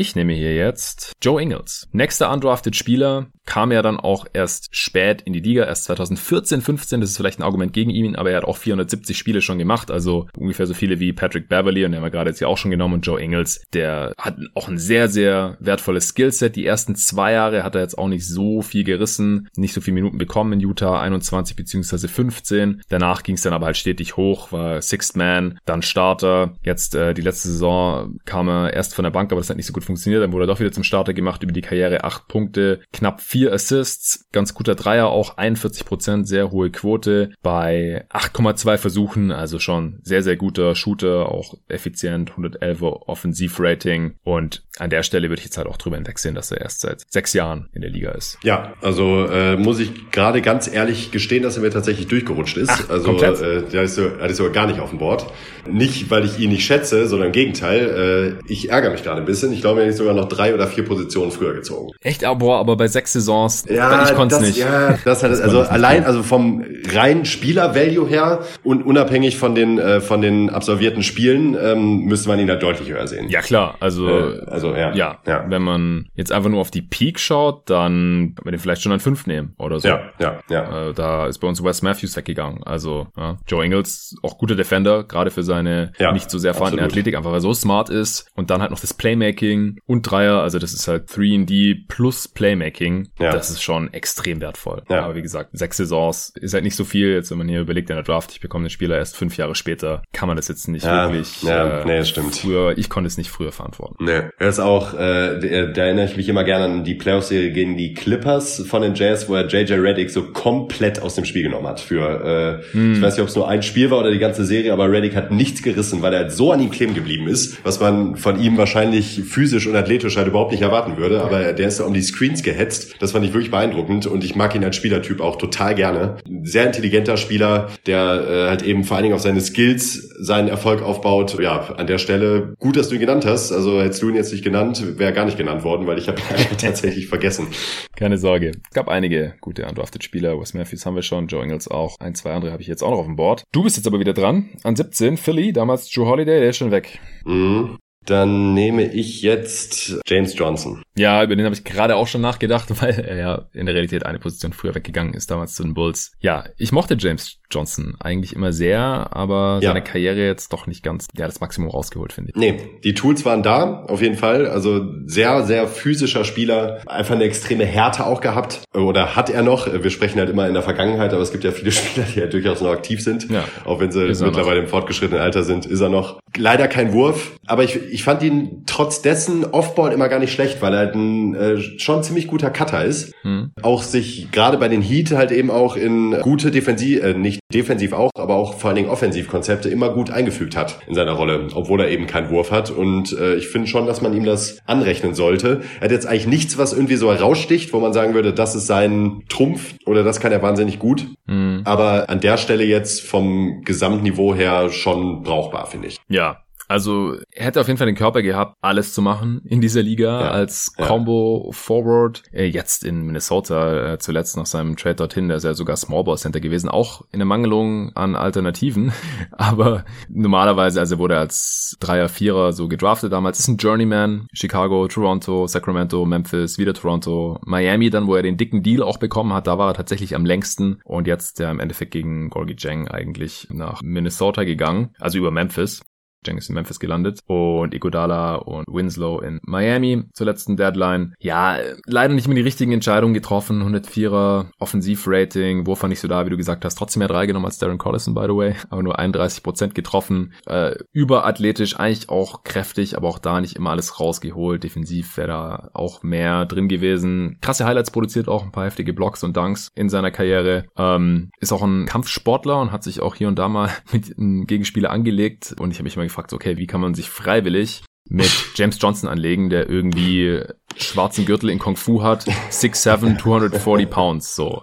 Ich nehme hier jetzt Joe Ingles. Nächster undrafted Spieler, kam ja dann auch erst spät in die Liga, erst 2014, 15, das ist vielleicht ein Argument gegen ihn, aber er hat auch 470 Spiele schon gemacht, also ungefähr so viele wie Patrick Beverly und den haben wir gerade jetzt ja auch schon genommen und Joe Ingles, der hat auch ein sehr, sehr wertvolles Skillset. Die ersten zwei Jahre hat er jetzt auch nicht so viel gerissen, nicht so viele Minuten bekommen in Utah, 21 beziehungsweise 15. Danach ging es dann aber halt stetig hoch, war Sixth Man, dann Starter. Jetzt äh, die letzte Saison kam er erst von der Bank, aber das hat nicht so gut funktioniert. Dann wurde er doch wieder zum Starter gemacht über die Karriere, acht Punkte, knapp vier Assists, ganz guter Dreier, auch 41 Prozent, sehr hohe Quote bei 8,2 Versuchen, also schon sehr, sehr guter Shooter, auch effizient, 111 Offensivrating und an der Stelle würde ich jetzt halt auch drüber hinwegsehen, dass er erst seit sechs Jahren in der Liga ist. Ja, also äh, muss ich gerade ganz ehrlich gestehen, dass er mir tatsächlich durchgerutscht ist. Ach, also äh, der ist, so, der ist sogar gar nicht auf dem Board. Nicht, weil ich ihn nicht schätze, sondern im Gegenteil. Äh, ich ärgere mich gerade ein bisschen. Ich glaube, er ist sogar noch drei oder vier Positionen früher gezogen. Echt, aber, boah, aber bei sechs Saisons, ja, ich konnte es nicht. Ja, das hat, das also allein, also vom reinen Spieler-Value her und unabhängig von den äh, von den absolvierten Spielen ähm, müsste man ihn da deutlich höher sehen. Ja klar, also äh, also ja, ja, ja, wenn man jetzt einfach nur auf die Peak schaut, dann kann man den vielleicht schon an fünf nehmen oder so. Ja, ja, ja. Äh, da ist bei uns Wes Matthews weggegangen. Also ja, Joe Ingles, auch guter Defender, gerade für seine ja, nicht so sehr vorhandene Athletik, einfach weil er so smart ist und dann halt noch das Playmaking und Dreier, also das ist halt 3D plus Playmaking. Ja. Das ist schon extrem wertvoll. Ja. Aber wie gesagt, sechs Saisons ist halt nicht so viel. Jetzt, wenn man hier überlegt in der Draft, ich bekomme den Spieler erst fünf Jahre später, kann man das jetzt nicht ja, wirklich ja, äh, nee, stimmt. früher, ich konnte es nicht früher verantworten. Nee. Er ist auch, äh, da erinnere ich mich immer gerne an die Playoff-Serie gegen die Clippers von den Jazz, wo er JJ Reddick so komplett aus dem Spiel genommen hat für, äh, hm. ich weiß nicht, ob es nur ein Spiel war oder die ganze Serie, aber Reddick hat nichts gerissen, weil er so an ihm kleben geblieben ist, was man von ihm wahrscheinlich physisch und athletisch halt überhaupt nicht erwarten würde, aber der ist ja um die Screens gehetzt. Das fand ich wirklich beeindruckend und ich mag ihn als Spielertyp auch total gerne. Sehr intelligenter Spieler, der äh, halt eben vor allen Dingen auf seine Skills seinen Erfolg aufbaut. Ja, an der Stelle gut, dass du ihn genannt hast. Also hättest du ihn jetzt nicht genannt, wäre gar nicht genannt worden, weil ich habe ihn tatsächlich vergessen. Keine Sorge. Es gab einige gute undrafted Spieler. Wes Matthews haben wir schon, Joe Ingles auch. Ein, zwei andere habe ich jetzt auch noch auf dem Board. Du bist jetzt aber wieder dran. An 17, Philly, damals Drew Holiday, der ist schon weg. Mhm. Dann nehme ich jetzt James Johnson. Ja, über den habe ich gerade auch schon nachgedacht, weil er ja in der Realität eine Position früher weggegangen ist, damals zu den Bulls. Ja, ich mochte James Johnson eigentlich immer sehr, aber ja. seine Karriere jetzt doch nicht ganz, ja, das Maximum rausgeholt, finde ich. Nee, die Tools waren da, auf jeden Fall. Also sehr, sehr physischer Spieler, einfach eine extreme Härte auch gehabt. Oder hat er noch. Wir sprechen halt immer in der Vergangenheit, aber es gibt ja viele Spieler, die ja halt durchaus noch aktiv sind. Ja. Auch wenn sie mittlerweile noch. im fortgeschrittenen Alter sind, ist er noch. Leider kein Wurf, aber ich, ich fand ihn trotz dessen Offball immer gar nicht schlecht, weil er halt ein äh, schon ziemlich guter Cutter ist. Hm. Auch sich gerade bei den Heat halt eben auch in gute Defensiv, äh, nicht defensiv auch, aber auch vor allen Dingen Offensivkonzepte immer gut eingefügt hat in seiner Rolle, obwohl er eben keinen Wurf hat. Und äh, ich finde schon, dass man ihm das anrechnen sollte. Er hat jetzt eigentlich nichts, was irgendwie so heraussticht, wo man sagen würde, das ist sein Trumpf oder das kann er wahnsinnig gut. Mhm. Aber an der Stelle jetzt vom Gesamtniveau her schon brauchbar, finde ich. Ja, also er hätte auf jeden Fall den Körper gehabt, alles zu machen in dieser Liga ja, als Combo ja. Forward. Äh, jetzt in Minnesota, äh, zuletzt nach seinem Trade dorthin, der ist ja sogar Small Ball Center gewesen, auch in der Mangelung an Alternativen. Aber normalerweise, also wurde er als Dreier, Vierer so gedraftet damals. Ist ein Journeyman. Chicago, Toronto, Sacramento, Memphis, wieder Toronto, Miami dann, wo er den dicken Deal auch bekommen hat. Da war er tatsächlich am längsten und jetzt der im Endeffekt gegen Gorgie Jang eigentlich nach Minnesota gegangen, also über Memphis. Jeng ist in Memphis gelandet und Iguodala und Winslow in Miami zur letzten Deadline. Ja, leider nicht mehr die richtigen Entscheidungen getroffen. 104er Offensivrating, Wurf war nicht so da, wie du gesagt hast. Trotzdem mehr drei genommen als Darren Collison, by the way. Aber nur 31% getroffen. Äh, überathletisch, eigentlich auch kräftig, aber auch da nicht immer alles rausgeholt. Defensiv wäre da auch mehr drin gewesen. Krasse Highlights produziert auch, ein paar heftige Blocks und Dunks in seiner Karriere. Ähm, ist auch ein Kampfsportler und hat sich auch hier und da mal mit einem Gegenspieler angelegt. Und ich habe mich mal gefragt, okay, wie kann man sich freiwillig mit James Johnson anlegen, der irgendwie schwarzen Gürtel in Kung Fu hat, 6'7", 240 Pounds, so.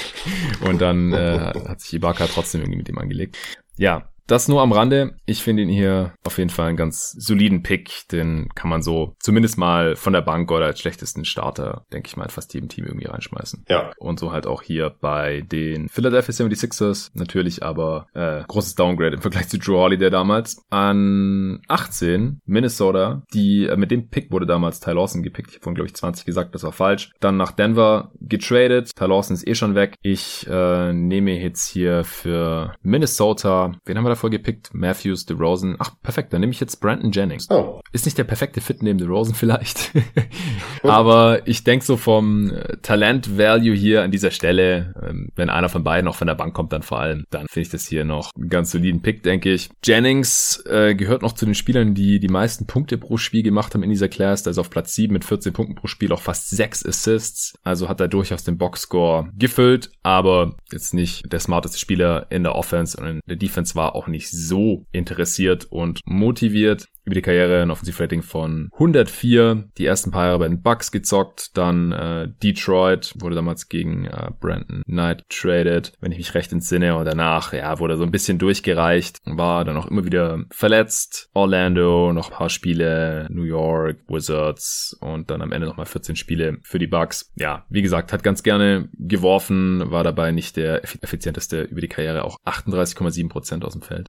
Und dann äh, hat sich Ibaka trotzdem irgendwie mit ihm angelegt. Ja, das nur am Rande. Ich finde ihn hier auf jeden Fall einen ganz soliden Pick. Den kann man so zumindest mal von der Bank oder als schlechtesten Starter, denke ich mal, in fast jedem Team irgendwie reinschmeißen. Ja. Und so halt auch hier bei den Philadelphia 76ers. Natürlich aber äh, großes Downgrade im Vergleich zu Drew Holiday damals. An 18 Minnesota. Die äh, Mit dem Pick wurde damals Ty Lawson gepickt. Ich habe von, glaube ich, 20 gesagt, das war falsch. Dann nach Denver getradet. Ty Lawson ist eh schon weg. Ich äh, nehme jetzt hier für Minnesota. Wen haben wir da davor gepickt. Matthews, DeRozan. Ach, perfekt. Dann nehme ich jetzt Brandon Jennings. Oh. Ist nicht der perfekte Fit neben DeRozan vielleicht. Aber ich denke so vom äh, Talent-Value hier an dieser Stelle, ähm, wenn einer von beiden auch von der Bank kommt, dann vor allem, dann finde ich das hier noch einen ganz soliden Pick, denke ich. Jennings äh, gehört noch zu den Spielern, die die meisten Punkte pro Spiel gemacht haben in dieser Class. Da ist auf Platz 7 mit 14 Punkten pro Spiel auch fast 6 Assists. Also hat er durchaus den Boxscore gefüllt, aber jetzt nicht der smarteste Spieler in der Offense und in der Defense war auch nicht so interessiert und motiviert über die Karriere ein Offensivrating von 104. Die ersten paar Jahre bei den Bucks gezockt, dann äh, Detroit, wurde damals gegen äh, Brandon Knight traded, wenn ich mich recht entsinne. Und danach, ja, wurde so ein bisschen durchgereicht, war dann auch immer wieder verletzt. Orlando, noch ein paar Spiele, New York, Wizards und dann am Ende nochmal 14 Spiele für die Bucks. Ja, wie gesagt, hat ganz gerne geworfen, war dabei nicht der effizienteste über die Karriere, auch 38,7% aus dem Feld.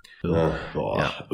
Ja.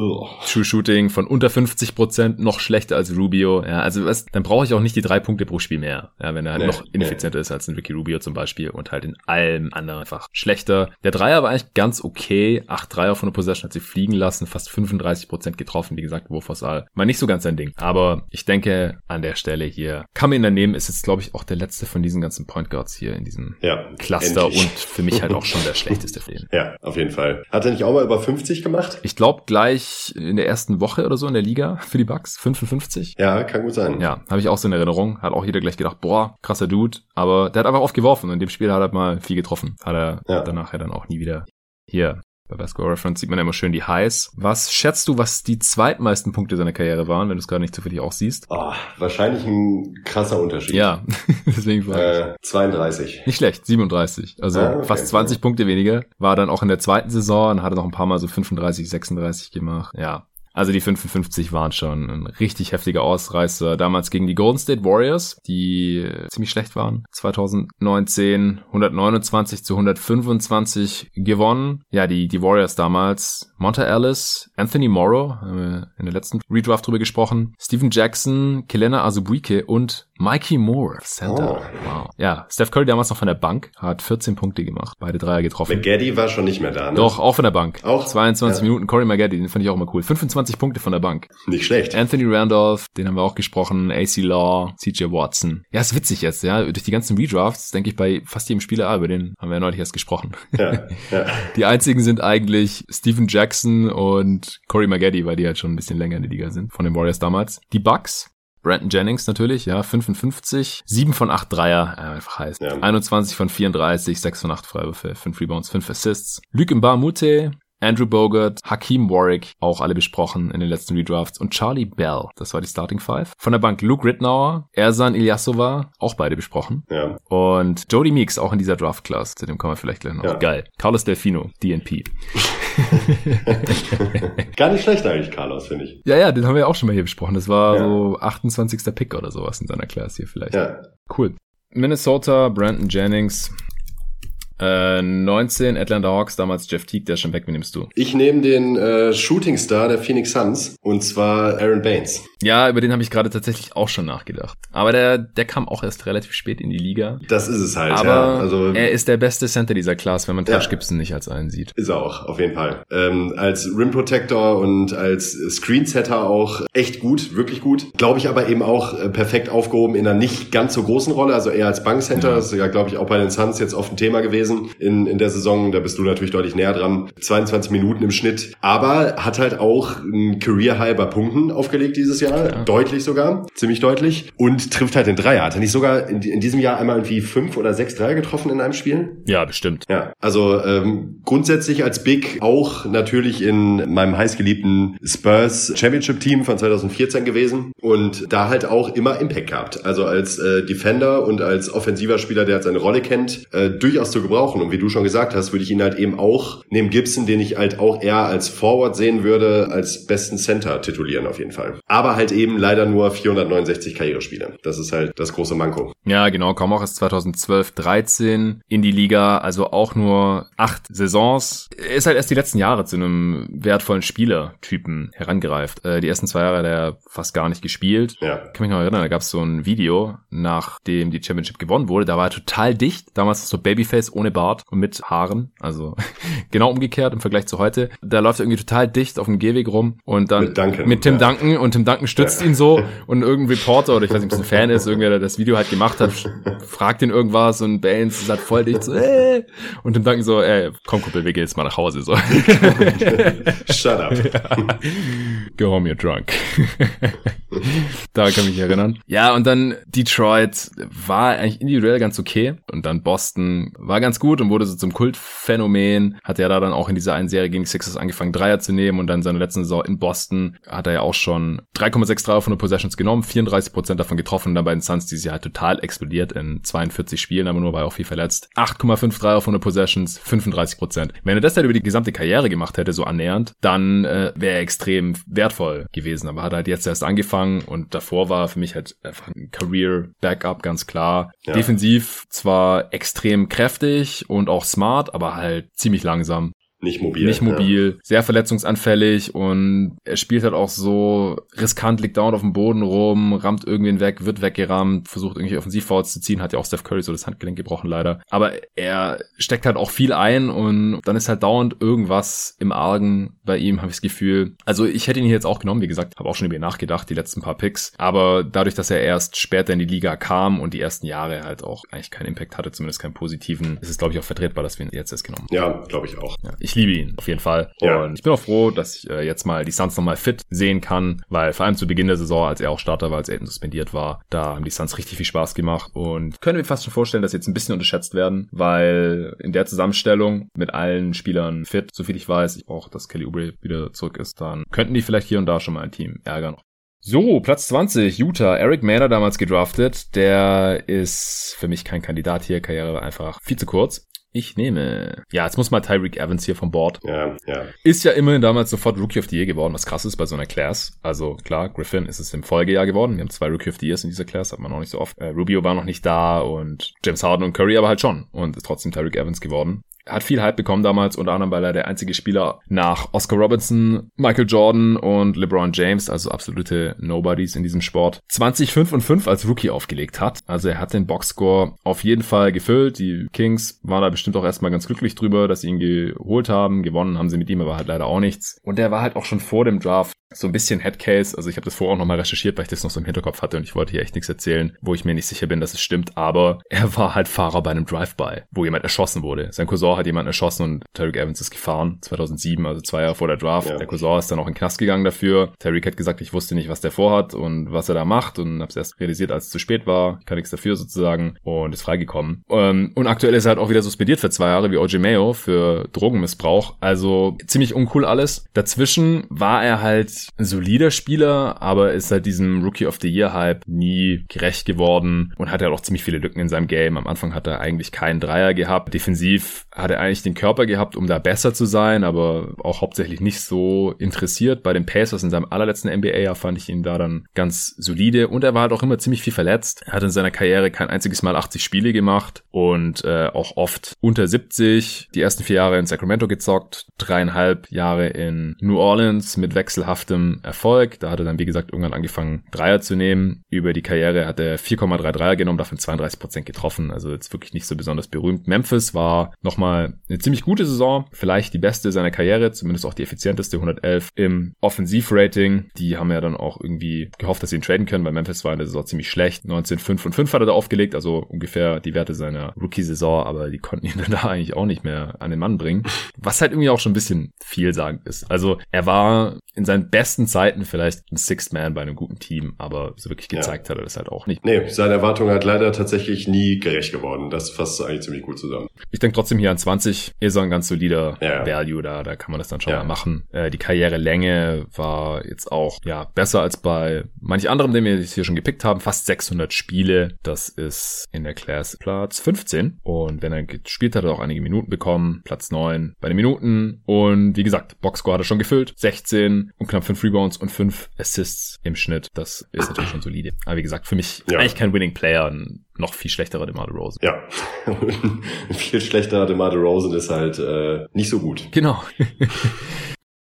True Shooting von unter 50 Prozent, noch schlechter als Rubio. Ja, also was, dann brauche ich auch nicht die drei Punkte pro Spiel mehr. Ja, wenn er halt nee, noch ineffizienter nee. ist als ein Ricky Rubio zum Beispiel und halt in allem anderen einfach schlechter. Der Dreier war eigentlich ganz okay. Acht Dreier von der Possession hat sie fliegen lassen, fast 35 Prozent getroffen. Wie gesagt, Wurfauswahl war nicht so ganz sein Ding. Aber ich denke, an der Stelle hier kann man ihn dann nehmen. Ist jetzt, glaube ich, auch der letzte von diesen ganzen Point Guards hier in diesem ja, Cluster endlich. und für mich halt auch schon der schlechteste von denen. Ja, auf jeden Fall. Hat er nicht auch mal über 50 gemacht? Ich glaube gleich in der ersten Woche oder so in der Liga für die Bucks, 55. Ja, kann gut sein. Ja, habe ich auch so in Erinnerung. Hat auch jeder gleich gedacht, boah, krasser Dude. Aber der hat einfach oft geworfen und in dem Spiel hat er mal viel getroffen. Hat er ja. danach ja dann auch nie wieder hier bei Basketball Reference sieht man ja immer schön die Highs. Was schätzt du, was die zweitmeisten Punkte seiner Karriere waren, wenn du es gerade nicht zufällig auch siehst? Oh, wahrscheinlich ein krasser Unterschied. Ja, deswegen war äh, 32. Nicht schlecht, 37. Also ah, okay, fast 20 okay. Punkte weniger. War dann auch in der zweiten Saison und hatte noch ein paar Mal so 35, 36 gemacht. Ja, also die 55 waren schon ein richtig heftiger Ausreißer. Damals gegen die Golden State Warriors, die ziemlich schlecht waren. 2019 129 zu 125 gewonnen. Ja, die, die Warriors damals. Monta Ellis, Anthony Morrow, haben wir in der letzten Redraft drüber gesprochen. Steven Jackson, Kelena Azubuike und Mikey Moore, Center. Oh. Wow. Ja, Steph Curry damals noch von der Bank, hat 14 Punkte gemacht, beide Dreier getroffen. McGaddy war schon nicht mehr da, ne? Doch, auch von der Bank. Auch? 22 ja. Minuten, Corey McGaddy, den fand ich auch immer cool. 25 Punkte von der Bank. Nicht schlecht. Anthony Randolph, den haben wir auch gesprochen, AC Law, CJ Watson. Ja, ist witzig jetzt, ja. Durch die ganzen Redrafts denke ich bei fast jedem Spieler, ah, über den haben wir ja neulich erst gesprochen. Ja, ja. Die einzigen sind eigentlich Steven Jackson und Corey McGaddy, weil die halt schon ein bisschen länger in der Liga sind, von den Warriors damals. Die Bucks, Brandon Jennings natürlich, ja, 55, 7 von 8 Dreier, äh, einfach heißt. Ja. 21 von 34, 6 von 8 Freiwürfe, 5 Rebounds, 5 Assists. Luke Mbamute, Andrew Bogart, Hakeem Warwick, auch alle besprochen in den letzten Redrafts und Charlie Bell, das war die Starting Five. Von der Bank Luke Rittenauer, Ersan Ilyasova, auch beide besprochen. Ja. Und Jody Meeks, auch in dieser Draft-Class, zu dem kommen wir vielleicht gleich noch. Ja. Geil. Carlos Delfino, DNP. Gar nicht schlecht eigentlich, Carlos, finde ich. Ja, ja, den haben wir auch schon mal hier besprochen. Das war ja. so 28. Pick oder sowas in seiner Class hier vielleicht. Ja. Cool. Minnesota, Brandon Jennings, äh, 19 Atlanta Hawks, damals Jeff Teague, der ist schon weg, wie nimmst du? Ich nehme den äh, Shooting Star der Phoenix Suns und zwar Aaron Baines. Ja, über den habe ich gerade tatsächlich auch schon nachgedacht. Aber der, der kam auch erst relativ spät in die Liga. Das ist es halt, Aber ja. Also, er ist der beste Center dieser Class, wenn man Tash ja. Gibson nicht als einen sieht. Ist er auch, auf jeden Fall. Ähm, als Rim Protector und als Screen Setter auch echt gut, wirklich gut. Glaube ich aber eben auch äh, perfekt aufgehoben in einer nicht ganz so großen Rolle, also eher als Bankcenter. Ja. Das ist ja, glaube ich, auch bei den Suns jetzt oft ein Thema gewesen gewesen in, in der Saison. Da bist du natürlich deutlich näher dran. 22 Minuten im Schnitt. Aber hat halt auch ein Career High bei Punkten aufgelegt dieses Jahr. Ja. Deutlich sogar. Ziemlich deutlich. Und trifft halt den Dreier. Hat er nicht sogar in, in diesem Jahr einmal irgendwie fünf oder sechs Dreier getroffen in einem Spiel? Ja, bestimmt. Ja. Also ähm, grundsätzlich als Big auch natürlich in meinem heißgeliebten Spurs Championship Team von 2014 gewesen. Und da halt auch immer Impact gehabt. Also als äh, Defender und als offensiver Spieler, der halt seine Rolle kennt, äh, durchaus zu gebrauchen. Und wie du schon gesagt hast, würde ich ihn halt eben auch neben Gibson, den ich halt auch eher als Forward sehen würde, als besten Center titulieren auf jeden Fall. Aber halt eben leider nur 469 Karrierespiele. Das ist halt das große Manko. Ja, genau. Kaum auch erst 2012, 13 in die Liga. Also auch nur acht Saisons. Ist halt erst die letzten Jahre zu einem wertvollen Spielertypen herangereift. Äh, die ersten zwei Jahre hat er fast gar nicht gespielt. Ja. Ich kann mich noch erinnern, da gab es so ein Video, nachdem die Championship gewonnen wurde. Da war er total dicht. Damals so Babyface ohne Bart und mit Haaren. Also genau umgekehrt im Vergleich zu heute. Da läuft er irgendwie total dicht auf dem Gehweg rum und dann mit, Duncan, mit Tim ja. Duncan und Tim Duncan stützt ja. ihn so und irgendein Reporter oder ich weiß nicht, ob es ein Fan ist, irgendwer, der das Video halt gemacht hat, fragt ihn irgendwas und Baines ist halt voll dicht so, äh. und Tim Duncan so, ey, komm Kumpel, wir gehen jetzt mal nach Hause so. Shut up. Ja. Go home, you're drunk. da kann ich mich erinnern. Ja, und dann Detroit war eigentlich individuell ganz okay und dann Boston war ganz gut und wurde so zum Kultphänomen. Hat ja da dann auch in dieser einen Serie gegen die Sixers angefangen, Dreier zu nehmen und dann seine letzten Saison in Boston hat er ja auch schon 3,6 Dreier von den Possessions genommen, 34 Prozent davon getroffen und dann bei den Suns dieses Jahr halt total explodiert in 42 Spielen, aber nur war er auch viel verletzt. 8,5 Dreier von den Possessions, 35 Prozent. Wenn er das halt über die gesamte Karriere gemacht hätte, so annähernd, dann äh, wäre er extrem wertvoll gewesen. Aber hat halt jetzt erst angefangen und davor war für mich halt einfach ein Career Backup, ganz klar. Ja. Defensiv zwar extrem kräftig und auch smart, aber halt ziemlich langsam. Nicht mobil. Nicht mobil, ja. sehr verletzungsanfällig und er spielt halt auch so riskant, liegt dauernd auf dem Boden rum, rammt irgendwen weg, wird weggerammt, versucht irgendwie Offensivfouls zu ziehen, hat ja auch Steph Curry so das Handgelenk gebrochen leider. Aber er steckt halt auch viel ein und dann ist halt dauernd irgendwas im Argen bei ihm, habe ich das Gefühl. Also ich hätte ihn hier jetzt auch genommen, wie gesagt, habe auch schon über ihn nachgedacht, die letzten paar Picks. Aber dadurch, dass er erst später in die Liga kam und die ersten Jahre halt auch eigentlich keinen Impact hatte, zumindest keinen positiven, ist es glaube ich auch vertretbar, dass wir ihn jetzt erst genommen haben. Ja, glaube ich auch. Ja ich liebe ihn auf jeden Fall. Ja. Und ich bin auch froh, dass ich äh, jetzt mal die Suns nochmal fit sehen kann, weil vor allem zu Beginn der Saison, als er auch Starter war, als Aiden suspendiert war, da haben die Suns richtig viel Spaß gemacht und können wir fast schon vorstellen, dass sie jetzt ein bisschen unterschätzt werden, weil in der Zusammenstellung mit allen Spielern fit, soviel ich weiß, ich auch, dass Kelly Oubre wieder zurück ist, dann könnten die vielleicht hier und da schon mal ein Team ärgern. So, Platz 20, Utah. Eric Manor damals gedraftet. Der ist für mich kein Kandidat hier. Karriere einfach viel zu kurz. Ich nehme. Ja, jetzt muss mal Tyreek Evans hier vom Board. Ja, ja. Ist ja immerhin damals sofort Rookie of the Year geworden, was krass ist bei so einer Class. Also klar, Griffin ist es im Folgejahr geworden. Wir haben zwei Rookie of the Years in dieser Class, hat man noch nicht so oft. Äh, Rubio war noch nicht da und James Harden und Curry aber halt schon. Und ist trotzdem Tyreek Evans geworden hat viel Hype bekommen damals, unter anderem, weil er der einzige Spieler nach Oscar Robinson, Michael Jordan und LeBron James, also absolute Nobodies in diesem Sport, 20, 5 und 5 als Rookie aufgelegt hat. Also er hat den Boxscore auf jeden Fall gefüllt. Die Kings waren da bestimmt auch erstmal ganz glücklich drüber, dass sie ihn geholt haben. Gewonnen haben sie mit ihm aber halt leider auch nichts. Und er war halt auch schon vor dem Draft so ein bisschen Headcase. Also ich habe das vorher auch nochmal recherchiert, weil ich das noch so im Hinterkopf hatte und ich wollte hier echt nichts erzählen, wo ich mir nicht sicher bin, dass es stimmt. Aber er war halt Fahrer bei einem Drive-By, wo jemand erschossen wurde. Sein Cousin hat jemanden erschossen und Tarek Evans ist gefahren. 2007, also zwei Jahre vor der Draft. Ja. Der Cousin ist dann auch in den Knast gegangen dafür. Tarek hat gesagt, ich wusste nicht, was der vorhat und was er da macht und habe es erst realisiert, als es zu spät war. Ich kann nichts dafür sozusagen und ist freigekommen. Ähm, und aktuell ist er halt auch wieder suspendiert für zwei Jahre wie OJ Mayo für Drogenmissbrauch. Also ziemlich uncool alles. Dazwischen war er halt ein solider Spieler, aber ist halt diesem Rookie of the Year Hype nie gerecht geworden und hat ja halt auch ziemlich viele Lücken in seinem Game. Am Anfang hat er eigentlich keinen Dreier gehabt. Defensiv hat er eigentlich den Körper gehabt, um da besser zu sein, aber auch hauptsächlich nicht so interessiert. Bei den Pacers in seinem allerletzten NBA-Jahr fand ich ihn da dann ganz solide und er war halt auch immer ziemlich viel verletzt. Er hat in seiner Karriere kein einziges Mal 80 Spiele gemacht und äh, auch oft unter 70. Die ersten vier Jahre in Sacramento gezockt, dreieinhalb Jahre in New Orleans mit wechselhaften dauerhaftem Erfolg. Da hat er dann, wie gesagt, irgendwann angefangen, Dreier zu nehmen. Über die Karriere hat er 4,3 Dreier genommen, davon 32 Prozent getroffen. Also jetzt wirklich nicht so besonders berühmt. Memphis war nochmal eine ziemlich gute Saison. Vielleicht die beste seiner Karriere, zumindest auch die effizienteste, 111 im Offensivrating. Die haben ja dann auch irgendwie gehofft, dass sie ihn traden können, weil Memphis war in der Saison ziemlich schlecht. 19, 5 und 5 hat er da aufgelegt, also ungefähr die Werte seiner Rookie-Saison, aber die konnten ihn dann da eigentlich auch nicht mehr an den Mann bringen. Was halt irgendwie auch schon ein bisschen vielsagend ist. Also er war in seinen besten Zeiten vielleicht ein Sixth Man bei einem guten Team, aber so wirklich gezeigt ja. hat er das halt auch nicht. Nee, seine Erwartung hat leider tatsächlich nie gerecht geworden. Das fasst eigentlich ziemlich gut zusammen. Ich denke trotzdem hier an 20 ist so ein ganz solider ja. Value da, da kann man das dann schon ja. mal machen. Äh, die Karrierelänge war jetzt auch ja besser als bei manch anderem, den wir hier schon gepickt haben. Fast 600 Spiele. Das ist in der Class Platz 15. Und wenn er gespielt hat, hat er auch einige Minuten bekommen. Platz 9 bei den Minuten. Und wie gesagt, Boxscore hat er schon gefüllt. 16 und knapp 5 Rebounds und 5 Assists im Schnitt. Das ist natürlich schon solide. Aber wie gesagt, für mich ja. eigentlich kein Winning Player. Ein noch viel schlechterer DeMar DeRozan. Ja, ein viel schlechterer DeMar DeRozan ist halt äh, nicht so gut. Genau.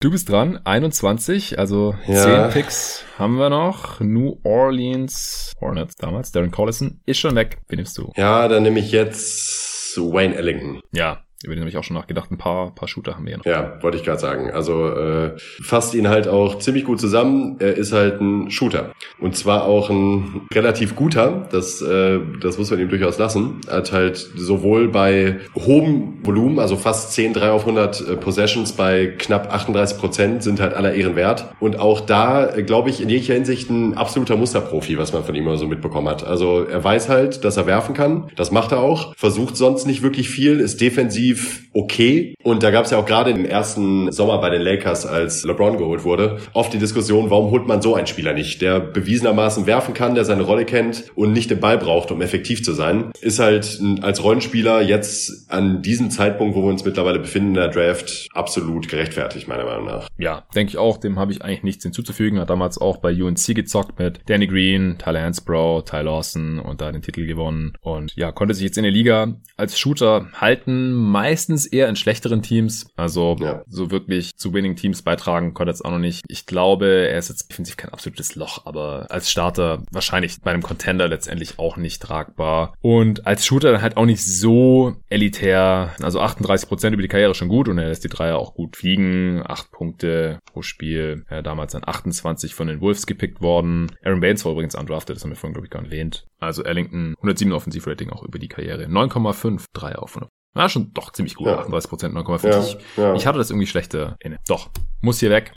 Du bist dran, 21, also ja. 10 Picks haben wir noch. New Orleans Hornets damals, Darren Collison ist schon weg. Wen nimmst du? Ja, dann nehme ich jetzt Wayne Ellington. Ja, über den habe ich auch schon nachgedacht. Ein paar, paar Shooter haben wir ja noch. Ja, wollte ich gerade sagen. Also äh, fasst ihn halt auch ziemlich gut zusammen. Er ist halt ein Shooter. Und zwar auch ein relativ guter. Das, äh, das muss man ihm durchaus lassen. Er hat halt sowohl bei hohem Volumen, also fast 10, 3 auf 100 äh, Possessions bei knapp 38 Prozent sind halt aller Ehren wert. Und auch da, äh, glaube ich, in jeglicher Hinsicht ein absoluter Musterprofi, was man von ihm immer so mitbekommen hat. Also er weiß halt, dass er werfen kann. Das macht er auch. Versucht sonst nicht wirklich viel, ist defensiv defensiv okay. Und da gab es ja auch gerade im ersten Sommer bei den Lakers, als LeBron geholt wurde, oft die Diskussion, warum holt man so einen Spieler nicht, der bewiesenermaßen werfen kann, der seine Rolle kennt und nicht den Ball braucht, um effektiv zu sein. Ist halt als Rollenspieler jetzt an diesem Zeitpunkt, wo wir uns mittlerweile befinden in der Draft, absolut gerechtfertigt, meiner Meinung nach. Ja, denke ich auch. Dem habe ich eigentlich nichts hinzuzufügen. Hat damals auch bei UNC gezockt mit Danny Green, Tyler Hansbrough, Ty Lawson und da den Titel gewonnen. Und ja, konnte sich jetzt in der Liga als Shooter halten meistens eher in schlechteren Teams. Also ja. so wirklich zu Winning Teams beitragen konnte jetzt auch noch nicht. Ich glaube, er ist jetzt defensiv kein absolutes Loch, aber als Starter wahrscheinlich bei einem Contender letztendlich auch nicht tragbar. Und als Shooter dann halt auch nicht so elitär. Also 38 Prozent über die Karriere schon gut und er lässt die Dreier auch gut fliegen. Acht Punkte pro Spiel. Er damals dann 28 von den Wolves gepickt worden. Aaron Baines war übrigens undrafted, das haben wir vorhin, glaube ich, gar nicht erwähnt. Also Ellington 107 Offensivrating auch über die Karriere. 9,5 Dreier auf 100 ja, schon doch ziemlich gut. Ja. 38 Prozent, 9,5. Ja, ich, ja. ich hatte das irgendwie schlechter inne. Doch, muss hier weg.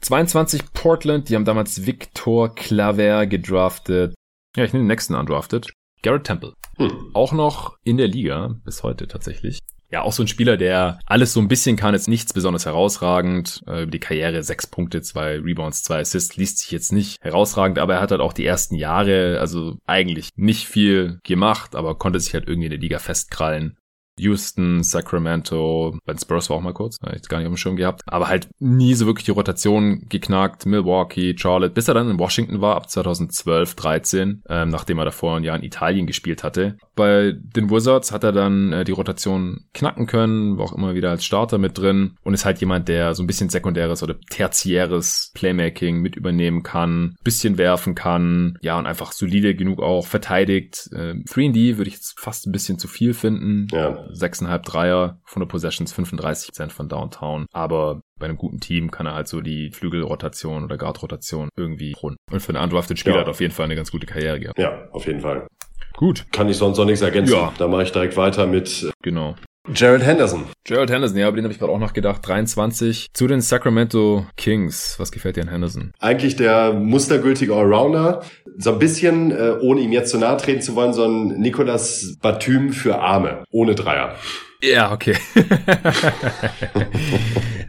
22 Portland, die haben damals Victor Claver gedraftet. Ja, ich nehme den nächsten undrafted. Garrett Temple. Hm. Auch noch in der Liga, bis heute tatsächlich. Ja, auch so ein Spieler, der alles so ein bisschen kann, jetzt nichts besonders herausragend. Äh, über die Karriere sechs Punkte, zwei Rebounds, zwei Assists, liest sich jetzt nicht herausragend, aber er hat halt auch die ersten Jahre, also eigentlich nicht viel gemacht, aber konnte sich halt irgendwie in der Liga festkrallen. Houston, Sacramento, bei den Spurs war auch mal kurz, habe ich gar nicht auf dem Schirm gehabt, aber halt nie so wirklich die Rotation geknackt, Milwaukee, Charlotte, bis er dann in Washington war ab 2012, 13, ähm, nachdem er davor ein Jahr in Italien gespielt hatte. Bei den Wizards hat er dann äh, die Rotation knacken können, war auch immer wieder als Starter mit drin und ist halt jemand, der so ein bisschen sekundäres oder tertiäres Playmaking mit übernehmen kann, bisschen werfen kann, ja und einfach solide genug auch verteidigt. Äh, 3D würde ich jetzt fast ein bisschen zu viel finden. Ja 6,5 Dreier von der Possessions, 35 Prozent von Downtown. Aber bei einem guten Team kann er halt so die Flügelrotation oder Guardrotation irgendwie runden. Und für einen undrafted Spieler ja. hat auf jeden Fall eine ganz gute Karriere gehabt. Ja, auf jeden Fall. Gut. Kann ich sonst noch nichts ergänzen. Ja. Da mache ich direkt weiter mit äh, genau. Jared Henderson. Jared Henderson, ja, über den habe ich gerade auch noch gedacht. 23 zu den Sacramento Kings. Was gefällt dir an Henderson? Eigentlich der mustergültige Allrounder. So ein bisschen, äh, ohne ihm jetzt zu nahe treten zu wollen, so ein Nicolas Batum für Arme. Ohne Dreier. Ja, okay.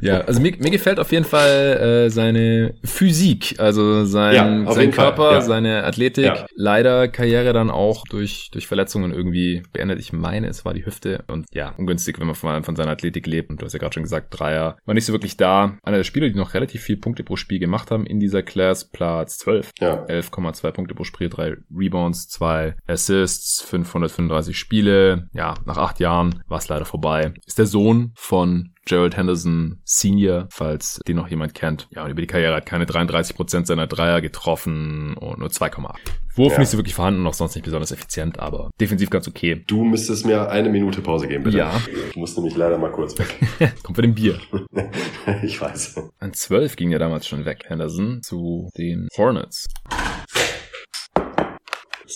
ja, also mir, mir gefällt auf jeden Fall äh, seine Physik, also sein, ja, sein Körper, ja. seine Athletik. Ja. Leider Karriere dann auch durch, durch Verletzungen irgendwie beendet. Ich meine, es war die Hüfte und ja, ungünstig, wenn man von, von seiner Athletik lebt. Und du hast ja gerade schon gesagt, Dreier war nicht so wirklich da. Einer der Spieler, die noch relativ viel Punkte pro Spiel gemacht haben in dieser Class, Platz 12. Ja. 11,2 Punkte pro Spiel, drei Rebounds, zwei Assists, 535 Spiele. Ja, nach acht Jahren war es leider gerade vorbei. Ist der Sohn von Gerald Henderson Senior, falls den noch jemand kennt. Ja, und über die Karriere hat keine 33% seiner Dreier getroffen und nur 2,8. Wurf ja. nicht so wirklich vorhanden, noch sonst nicht besonders effizient, aber defensiv ganz okay. Du müsstest mir eine Minute Pause geben, bitte. Ja. Ich muss nämlich leider mal kurz weg. Kommt für den Bier. ich weiß. An 12 ging ja damals schon weg, Henderson, zu den Hornets.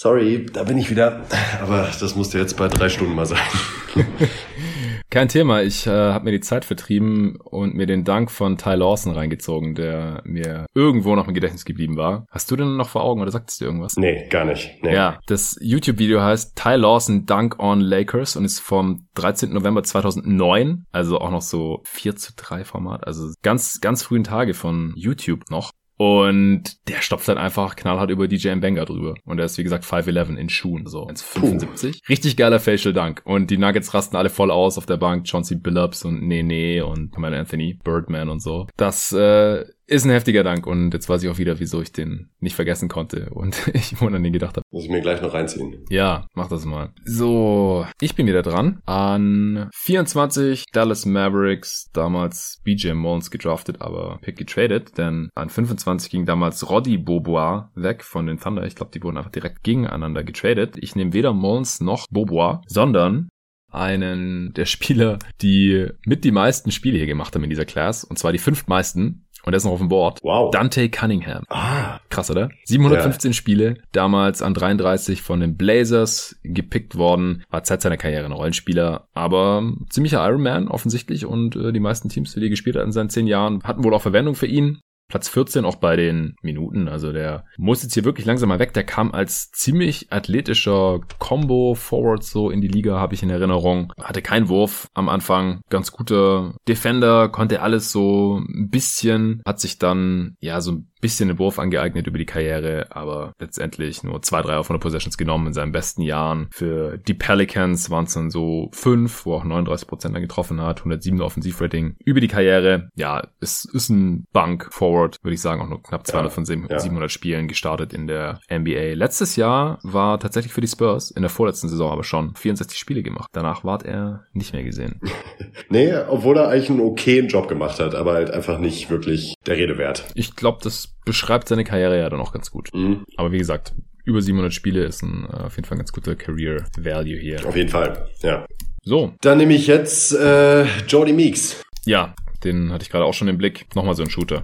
Sorry, da bin ich wieder. Aber das musste jetzt bei drei Stunden mal sein. Kein Thema. Ich äh, habe mir die Zeit vertrieben und mir den Dank von Ty Lawson reingezogen, der mir irgendwo noch im Gedächtnis geblieben war. Hast du denn noch vor Augen oder sagt es dir irgendwas? Nee, gar nicht. Nee. Ja, das YouTube-Video heißt Ty Lawson Dunk on Lakers und ist vom 13. November 2009, also auch noch so 4 zu 3 Format, also ganz, ganz frühen Tage von YouTube noch. Und der stopft dann einfach knallhart über DJ Banger drüber. Und er ist, wie gesagt, 5'11 in Schuhen, so 1,75. Richtig geiler Facial Dunk. Und die Nuggets rasten alle voll aus auf der Bank. Chauncey Billups und Nene und Kamala Anthony, Birdman und so. Das äh, ist ein heftiger Dank und jetzt weiß ich auch wieder, wieso ich den nicht vergessen konnte und ich immer an den gedacht habe. Muss ich mir gleich noch reinziehen. Ja, mach das mal. So, ich bin wieder dran. An 24 Dallas Mavericks, damals BJ Mullins gedraftet, aber Pick getradet, denn an 25 ging damals Roddy Bobois weg von den Thunder. Ich glaube, die wurden einfach direkt gegeneinander getradet. Ich nehme weder Mullins noch Bobois, sondern einen der Spieler, die mit die meisten Spiele hier gemacht haben in dieser Class, und zwar die fünf meisten, und der ist noch auf dem Board. Wow. Dante Cunningham. Ah. Krass, oder? 715 ja. Spiele, damals an 33 von den Blazers gepickt worden, war Zeit seiner Karriere ein Rollenspieler, aber ziemlicher Ironman offensichtlich und äh, die meisten Teams, für die er gespielt hat in seinen zehn Jahren, hatten wohl auch Verwendung für ihn. Platz 14 auch bei den Minuten. Also der muss jetzt hier wirklich langsam mal weg. Der kam als ziemlich athletischer Combo-Forward so in die Liga, habe ich in Erinnerung. Hatte keinen Wurf am Anfang. Ganz guter Defender, konnte alles so ein bisschen, hat sich dann ja so ein bisschen den Wurf angeeignet über die Karriere, aber letztendlich nur zwei, drei auf 100 Possessions genommen in seinen besten Jahren. Für die Pelicans waren es dann so fünf, wo auch 39 Prozent dann getroffen hat, 107 Offensivrating über die Karriere. Ja, es ist ein Bank-Forward, würde ich sagen, auch nur knapp 200 ja, von 700 ja. Spielen gestartet in der NBA. Letztes Jahr war tatsächlich für die Spurs, in der vorletzten Saison aber schon, 64 Spiele gemacht. Danach ward er nicht mehr gesehen. nee, obwohl er eigentlich einen okayen Job gemacht hat, aber halt einfach nicht wirklich der Rede wert. Ich glaube, das beschreibt seine Karriere ja dann auch ganz gut. Mhm. Aber wie gesagt, über 700 Spiele ist ein, äh, auf jeden Fall ein ganz guter Career Value hier. Auf jeden Fall, ja. So. Dann nehme ich jetzt äh, Jordy Meeks. Ja, den hatte ich gerade auch schon im Blick. Nochmal so ein Shooter.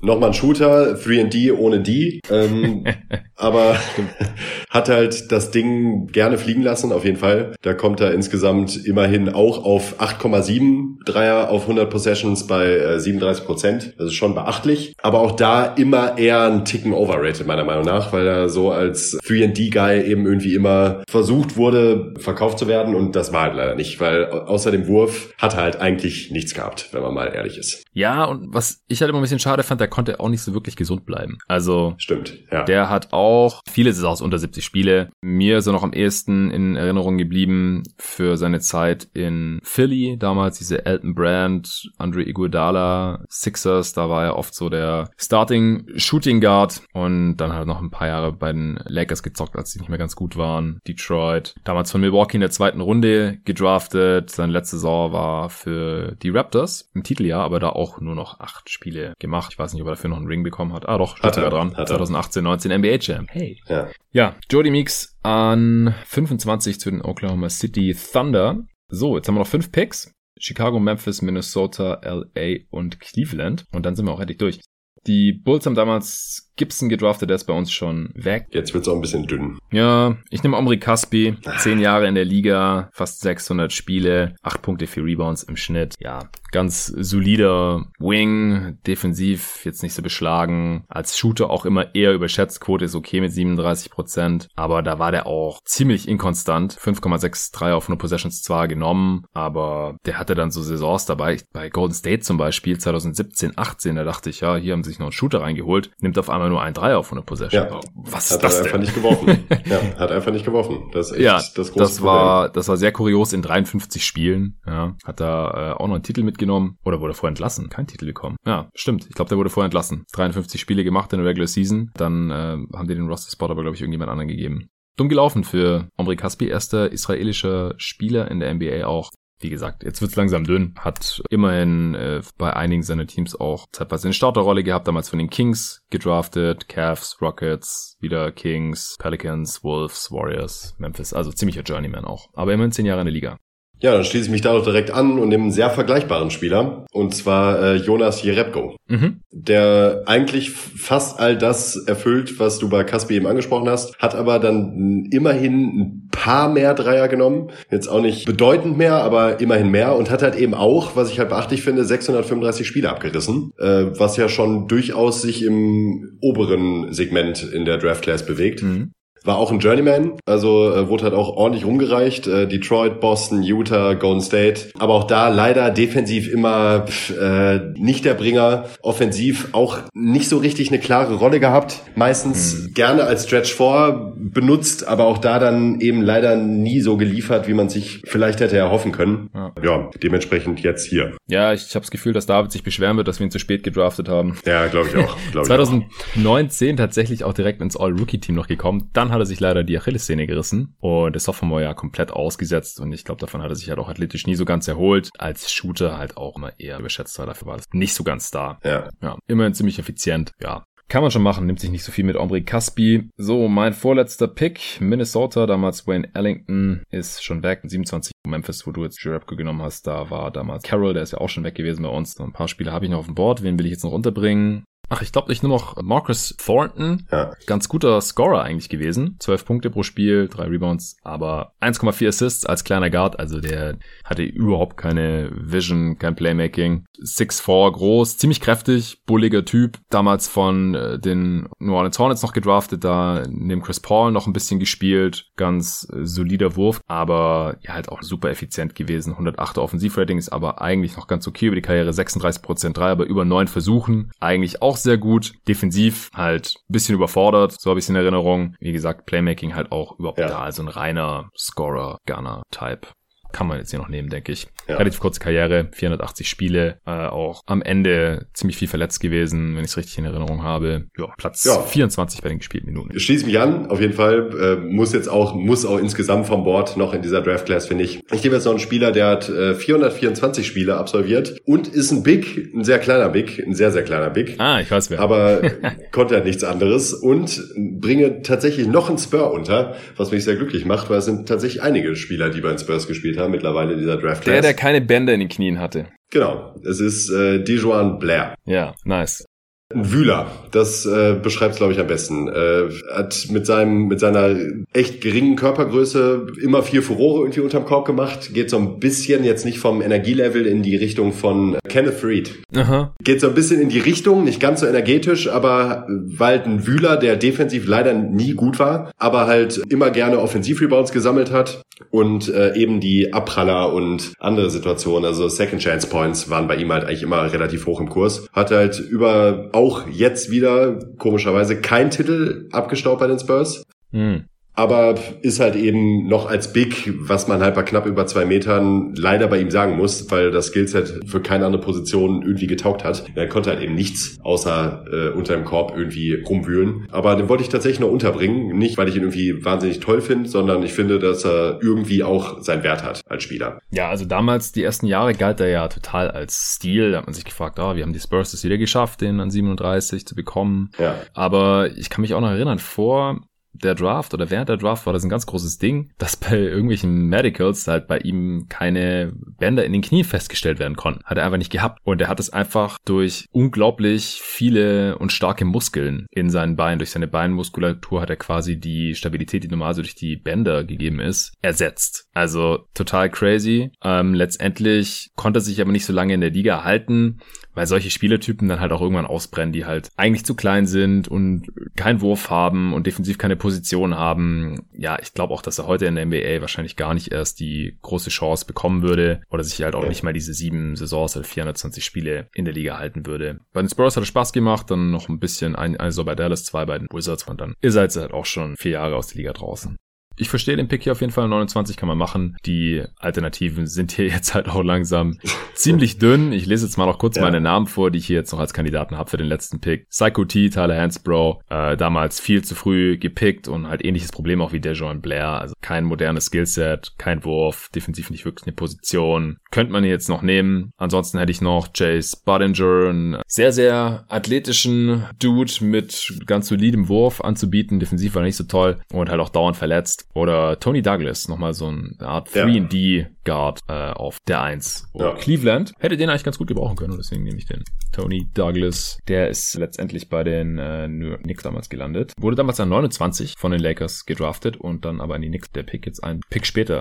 Nochmal ein Shooter, 3D ohne D. Ähm, aber hat halt das Ding gerne fliegen lassen, auf jeden Fall. Da kommt er insgesamt immerhin auch auf 8,7 Dreier auf 100 Possessions bei äh, 37 Prozent. Das ist schon beachtlich. Aber auch da immer eher ein Ticken overrated, meiner Meinung nach, weil er so als 3D-Guy eben irgendwie immer versucht wurde, verkauft zu werden. Und das war halt leider nicht, weil außer dem Wurf hat er halt eigentlich nichts gehabt, wenn man mal ehrlich ist. Ja, und was ich halt immer ein bisschen schade fand, der konnte auch nicht so wirklich gesund bleiben. Also stimmt. Ja. Der hat auch viele Saisons unter 70 Spiele. Mir ist er noch am ehesten in Erinnerung geblieben für seine Zeit in Philly damals diese Elton Brand, Andre Iguodala, Sixers. Da war er oft so der Starting Shooting Guard und dann halt noch ein paar Jahre bei den Lakers gezockt, als sie nicht mehr ganz gut waren. Detroit. Damals von Milwaukee in der zweiten Runde gedraftet. Seine letzte Saison war für die Raptors im Titeljahr, aber da auch nur noch acht Spiele gemacht. Ich weiß nicht, ob er dafür noch einen Ring bekommen hat. Ah doch, steht sogar dran. 2018, 19 NBA Champ. Hey. Ja. Ja, Jody Meeks an 25 zu den Oklahoma City Thunder. So, jetzt haben wir noch fünf Picks. Chicago, Memphis, Minnesota, LA und Cleveland. Und dann sind wir auch endlich durch. Die Bulls haben damals Gibson gedraftet, der ist bei uns schon weg. Jetzt wird's auch ein bisschen dünn. Ja, ich nehme Omri Caspi, zehn Jahre in der Liga, fast 600 Spiele, acht Punkte, vier Rebounds im Schnitt. Ja, ganz solider Wing, defensiv jetzt nicht so beschlagen. Als Shooter auch immer eher überschätzt. Quote ist okay mit 37 Prozent, aber da war der auch ziemlich inkonstant. 5,63 auf 100 Possessions zwar genommen, aber der hatte dann so Saisons dabei. Bei Golden State zum Beispiel 2017, 18, da dachte ich, ja, hier haben sie sich noch einen Shooter reingeholt, nimmt auf einmal mal nur ein Dreier auf 100 Possession. Ja. Was ist hat das er einfach nicht geworfen. ja, hat einfach nicht geworfen. Das ist echt ja, das große das war, das war sehr kurios in 53 Spielen. Ja, hat da äh, auch noch einen Titel mitgenommen oder wurde vorher entlassen, kein Titel bekommen. Ja, stimmt. Ich glaube, der wurde vorher entlassen. 53 Spiele gemacht in der Regular Season. Dann äh, haben die den Roster Spot aber glaube ich irgendjemand anderen gegeben. Dumm gelaufen für Omri Kaspi, erster israelischer Spieler in der NBA auch. Wie gesagt, jetzt wird's langsam dünn. Hat immerhin äh, bei einigen seiner Teams auch zeitweise eine Starterrolle gehabt, damals von den Kings gedraftet, Cavs, Rockets, wieder Kings, Pelicans, Wolves, Warriors, Memphis. Also ziemlicher Journeyman auch. Aber immerhin zehn Jahre in der Liga. Ja, dann schließe ich mich da doch direkt an und nehme einen sehr vergleichbaren Spieler, und zwar äh, Jonas Jerebko, mhm. der eigentlich fast all das erfüllt, was du bei Caspi eben angesprochen hast, hat aber dann immerhin ein paar mehr Dreier genommen, jetzt auch nicht bedeutend mehr, aber immerhin mehr und hat halt eben auch, was ich halt beachtlich finde, 635 Spiele abgerissen, äh, was ja schon durchaus sich im oberen Segment in der Draft Class bewegt. Mhm. War auch ein Journeyman, also äh, wurde halt auch ordentlich rumgereicht. Äh, Detroit, Boston, Utah, Golden State. Aber auch da leider defensiv immer äh, nicht der Bringer. Offensiv auch nicht so richtig eine klare Rolle gehabt. Meistens mhm. gerne als Stretch 4 benutzt, aber auch da dann eben leider nie so geliefert, wie man sich vielleicht hätte erhoffen können. Ja, ja dementsprechend jetzt hier. Ja, ich habe das Gefühl, dass David sich beschweren wird, dass wir ihn zu spät gedraftet haben. Ja, glaube ich auch. Glaub 2019 ich auch. tatsächlich auch direkt ins All-Rookie-Team noch gekommen. Dann hat er sich leider die Achillessehne gerissen und das Sophomore ja komplett ausgesetzt und ich glaube, davon hat er sich halt auch athletisch nie so ganz erholt. Als Shooter halt auch immer eher überschätzt war. Dafür war das nicht so ganz da. Ja. ja. Immerhin ziemlich effizient. Ja. Kann man schon machen, nimmt sich nicht so viel mit Omri Caspi. So, mein vorletzter Pick, Minnesota, damals Wayne Ellington, ist schon weg. 27 Memphis, wo du jetzt Jerebko genommen hast, da war damals Carroll, der ist ja auch schon weg gewesen bei uns. Ein paar Spiele habe ich noch auf dem Board. Wen will ich jetzt noch runterbringen? Ach, ich glaube, ich nur noch Marcus Thornton. Ja. Ganz guter Scorer eigentlich gewesen. 12 Punkte pro Spiel, 3 Rebounds, aber 1,4 Assists als kleiner Guard. Also der hatte überhaupt keine Vision, kein Playmaking. 6'4 groß, ziemlich kräftig, bulliger Typ. Damals von äh, den New Orleans Hornets noch gedraftet, da neben Chris Paul noch ein bisschen gespielt. Ganz äh, solider Wurf, aber ja halt auch super effizient gewesen. 108er Offensivrating ist aber eigentlich noch ganz okay über die Karriere. 36% 3, aber über 9 Versuchen. Eigentlich auch sehr gut. Defensiv halt ein bisschen überfordert, so habe ich es in Erinnerung. Wie gesagt, Playmaking halt auch überhaupt ja. da, also ein reiner Scorer, Gunner-Type kann man jetzt hier noch nehmen, denke ich. Ja. Relativ kurze Karriere, 480 Spiele, äh, auch am Ende ziemlich viel verletzt gewesen, wenn ich es richtig in Erinnerung habe. Ja, Platz ja. 24 bei den gespielten Minuten. Schließe mich an, auf jeden Fall. Äh, muss jetzt auch, muss auch insgesamt vom Board noch in dieser Draft Class, finde ich. Ich nehme jetzt noch einen Spieler, der hat äh, 424 Spiele absolviert und ist ein Big, ein sehr kleiner Big, ein sehr, sehr kleiner Big. Ah, ich weiß wer. Aber konnte halt nichts anderes und bringe tatsächlich noch einen Spur unter, was mich sehr glücklich macht, weil es sind tatsächlich einige Spieler, die bei den Spurs gespielt haben mittlerweile dieser Draft Class. Der, der keine Bänder in den Knien hatte. Genau, es ist äh, Dijon Blair. Ja, nice. Ein Wühler, das äh, beschreibt es, glaube ich, am besten. Äh, hat mit seinem mit seiner echt geringen Körpergröße immer viel Furore irgendwie unterm Korb gemacht. Geht so ein bisschen jetzt nicht vom Energielevel in die Richtung von Kenneth Reed. Aha. Geht so ein bisschen in die Richtung, nicht ganz so energetisch, aber weil ein Wühler, der defensiv leider nie gut war, aber halt immer gerne Offensivrebounds gesammelt hat und äh, eben die Abpraller und andere Situationen, also Second Chance Points waren bei ihm halt eigentlich immer relativ hoch im Kurs. Hat halt über auch jetzt wieder komischerweise kein Titel abgestaubt bei den Spurs. Hm aber ist halt eben noch als Big, was man halt bei knapp über zwei Metern leider bei ihm sagen muss, weil das Skillset für keine andere Position irgendwie getaugt hat. Er konnte halt eben nichts außer äh, unter dem Korb irgendwie rumwühlen. Aber den wollte ich tatsächlich noch unterbringen. Nicht, weil ich ihn irgendwie wahnsinnig toll finde, sondern ich finde, dass er irgendwie auch seinen Wert hat als Spieler. Ja, also damals, die ersten Jahre galt er ja total als Stil. Da hat man sich gefragt, ah, oh, wir haben die Spurs es wieder geschafft, den an 37 zu bekommen. Ja. Aber ich kann mich auch noch erinnern, vor der Draft oder während der Draft war das ein ganz großes Ding, dass bei irgendwelchen Medicals halt bei ihm keine Bänder in den Knien festgestellt werden konnten. Hat er einfach nicht gehabt. Und er hat es einfach durch unglaublich viele und starke Muskeln in seinen Beinen, durch seine Beinmuskulatur hat er quasi die Stabilität, die normalerweise durch die Bänder gegeben ist, ersetzt. Also total crazy. Ähm, letztendlich konnte er sich aber nicht so lange in der Liga halten weil solche Spielertypen dann halt auch irgendwann ausbrennen, die halt eigentlich zu klein sind und keinen Wurf haben und defensiv keine Position haben. Ja, ich glaube auch, dass er heute in der NBA wahrscheinlich gar nicht erst die große Chance bekommen würde oder sich halt auch nicht mal diese sieben Saisons, also 420 Spiele in der Liga halten würde. Bei den Spurs hat es Spaß gemacht, dann noch ein bisschen, ein, also bei Dallas, zwei bei den Wizards und dann ist er jetzt halt auch schon vier Jahre aus der Liga draußen. Ich verstehe den Pick hier auf jeden Fall. 29 kann man machen. Die Alternativen sind hier jetzt halt auch langsam ziemlich dünn. Ich lese jetzt mal noch kurz ja. meine Namen vor, die ich hier jetzt noch als Kandidaten habe für den letzten Pick. Psycho T, Tyler Hansbrough, äh, damals viel zu früh gepickt und halt ähnliches Problem auch wie Dejoin Blair. Also kein modernes Skillset, kein Wurf, defensiv nicht wirklich eine Position. Könnte man jetzt noch nehmen. Ansonsten hätte ich noch Chase Budinger, einen sehr, sehr athletischen Dude mit ganz solidem Wurf anzubieten. Defensiv war nicht so toll und halt auch dauernd verletzt. Oder Tony Douglas, nochmal so eine Art 3D Guard äh, auf der 1. Und ja. Cleveland hätte den eigentlich ganz gut gebrauchen können und deswegen nehme ich den. Tony Douglas, der ist letztendlich bei den äh, New York Knicks damals gelandet. Wurde damals an 29 von den Lakers gedraftet und dann aber in die Knicks der Pick jetzt ein Pick später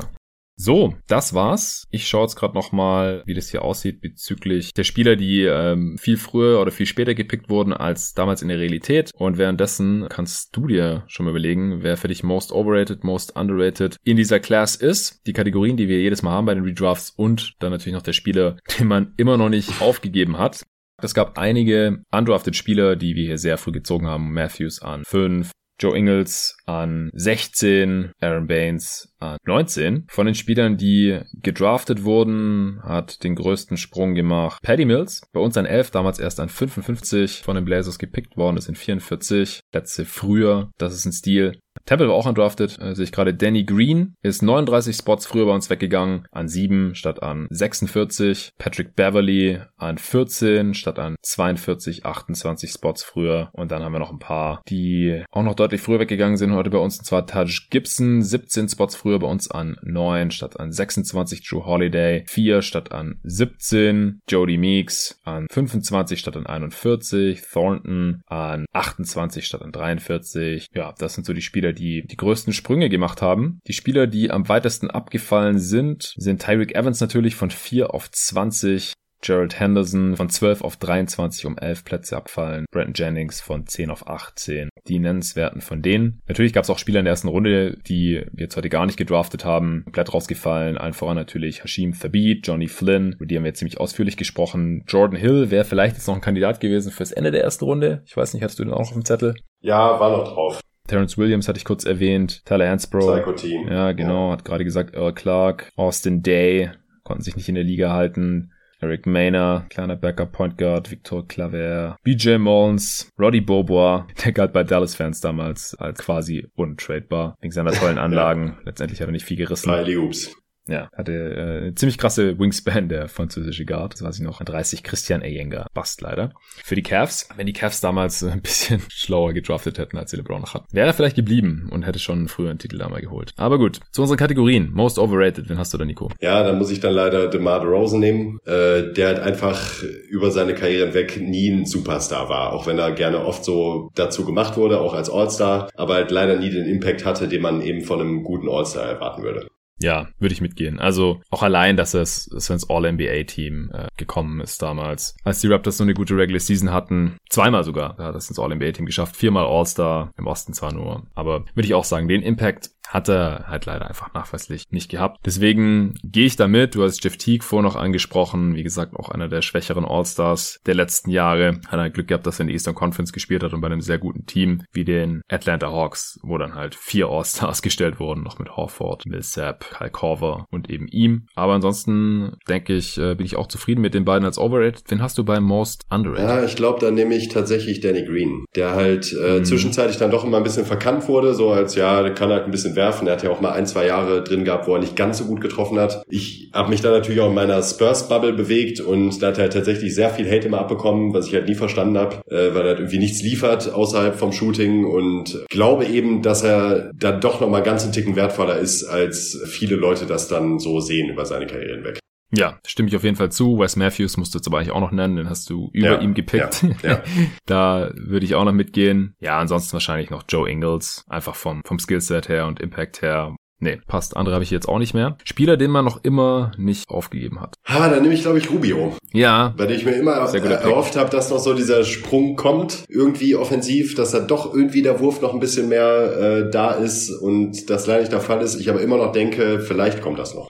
so, das war's. Ich schaue jetzt gerade nochmal, wie das hier aussieht bezüglich der Spieler, die ähm, viel früher oder viel später gepickt wurden als damals in der Realität. Und währenddessen kannst du dir schon mal überlegen, wer für dich most overrated, most underrated in dieser Class ist. Die Kategorien, die wir jedes Mal haben bei den Redrafts und dann natürlich noch der Spieler, den man immer noch nicht aufgegeben hat. Es gab einige undrafted Spieler, die wir hier sehr früh gezogen haben. Matthews an 5, Joe Ingles an 16, Aaron Baines 19. Von den Spielern, die gedraftet wurden, hat den größten Sprung gemacht Paddy Mills. Bei uns an 11, damals erst an 55. Von den Blazers gepickt worden, das sind 44. Letzte früher, das ist ein Stil. Temple war auch undrafted, äh, sehe ich gerade. Danny Green ist 39 Spots früher bei uns weggegangen, an 7 statt an 46. Patrick Beverly an 14 statt an 42, 28 Spots früher. Und dann haben wir noch ein paar, die auch noch deutlich früher weggegangen sind heute bei uns. Und zwar Taj Gibson, 17 Spots früher bei uns an 9 statt an 26. Drew Holiday, 4 statt an 17. Jody Meeks an 25 statt an 41. Thornton an 28 statt an 43. Ja, das sind so die Spieler, die die größten Sprünge gemacht haben. Die Spieler, die am weitesten abgefallen sind, sind Tyreek Evans natürlich von 4 auf 20, Gerald Henderson von 12 auf 23 um 11 Plätze abfallen. Brandon Jennings von 10 auf 18. Die nennenswerten von denen. Natürlich gab es auch Spieler in der ersten Runde, die wir jetzt heute gar nicht gedraftet haben. Komplett rausgefallen. Allen voran natürlich Hashim Thabit, Johnny Flynn. Über die haben wir jetzt ziemlich ausführlich gesprochen. Jordan Hill wäre vielleicht jetzt noch ein Kandidat gewesen fürs Ende der ersten Runde. Ich weiß nicht, hattest du den auch auf dem Zettel? Ja, war noch drauf. Terence Williams hatte ich kurz erwähnt. Tyler Hansbrough. Psycho Team. Ja, genau. Ja. Hat gerade gesagt, Earl Clark, Austin Day konnten sich nicht in der Liga halten. Eric Maynor, kleiner Backup Point Guard, Victor Claver, BJ Mullins, Roddy Bobois, der galt bei Dallas-Fans damals als quasi untradebar, wegen seiner tollen Anlagen. ja. Letztendlich hat er nicht viel gerissen. Smiley Oops. Ja, hatte äh, eine ziemlich krasse Wingspan, der französische Guard. Das weiß ich noch. 30 Christian Eyenger. Bast leider. Für die Cavs, wenn die Cavs damals ein bisschen schlauer gedraftet hätten, als sie LeBron noch hatten, wäre er vielleicht geblieben und hätte schon früher einen Titel damals geholt. Aber gut, zu unseren Kategorien. Most overrated, wen hast du da, Nico? Ja, dann muss ich dann leider DeMar DeRozan nehmen. Äh, der halt einfach über seine Karriere hinweg nie ein Superstar war. Auch wenn er gerne oft so dazu gemacht wurde, auch als All-Star. Aber halt leider nie den Impact hatte, den man eben von einem guten All-Star erwarten würde. Ja, würde ich mitgehen. Also auch allein, dass es, dass ins All-NBA-Team äh, gekommen ist damals. Als die Raptors so eine gute Regular Season hatten, zweimal sogar, da hat es ins All-NBA-Team geschafft, viermal All-Star, im Osten zwar nur. Aber würde ich auch sagen, den Impact hat er halt leider einfach nachweislich nicht gehabt. Deswegen gehe ich damit. Du hast Jeff Teague vor noch angesprochen. Wie gesagt, auch einer der schwächeren All-Stars der letzten Jahre. Hat er Glück gehabt, dass er in der Eastern Conference gespielt hat und bei einem sehr guten Team wie den Atlanta Hawks, wo dann halt vier All-Stars gestellt wurden, noch mit Horford, Millsap, Kyle Korver und eben ihm. Aber ansonsten denke ich, äh, bin ich auch zufrieden mit den beiden als Overrated. Wen hast du beim Most Underrated? Ja, ich glaube, da nehme ich tatsächlich Danny Green, der halt äh, mhm. zwischenzeitlich dann doch immer ein bisschen verkannt wurde, so als ja, der kann halt ein bisschen werfen. Er hat ja auch mal ein, zwei Jahre drin gehabt, wo er nicht ganz so gut getroffen hat. Ich habe mich da natürlich auch in meiner Spurs-Bubble bewegt und da hat er halt tatsächlich sehr viel Hate immer abbekommen, was ich halt nie verstanden habe, äh, weil er halt irgendwie nichts liefert außerhalb vom Shooting und glaube eben, dass er da doch nochmal ganz einen Ticken wertvoller ist, als viele Leute das dann so sehen über seine Karriere hinweg. Ja, stimme ich auf jeden Fall zu. Wes Matthews musst du jetzt aber eigentlich auch noch nennen, den hast du über ja, ihm gepickt. Ja, ja. da würde ich auch noch mitgehen. Ja, ansonsten wahrscheinlich noch Joe Ingles, einfach vom, vom Skillset her und Impact her. Nee, passt. Andere habe ich jetzt auch nicht mehr. Spieler, den man noch immer nicht aufgegeben hat. Ha, dann nehme ich, glaube ich, Rubio. Ja. Bei dem ich mir immer erhofft habe, dass noch so dieser Sprung kommt, irgendwie offensiv, dass da doch irgendwie der Wurf noch ein bisschen mehr äh, da ist und das leider nicht der Fall ist. Ich aber immer noch denke, vielleicht kommt das noch.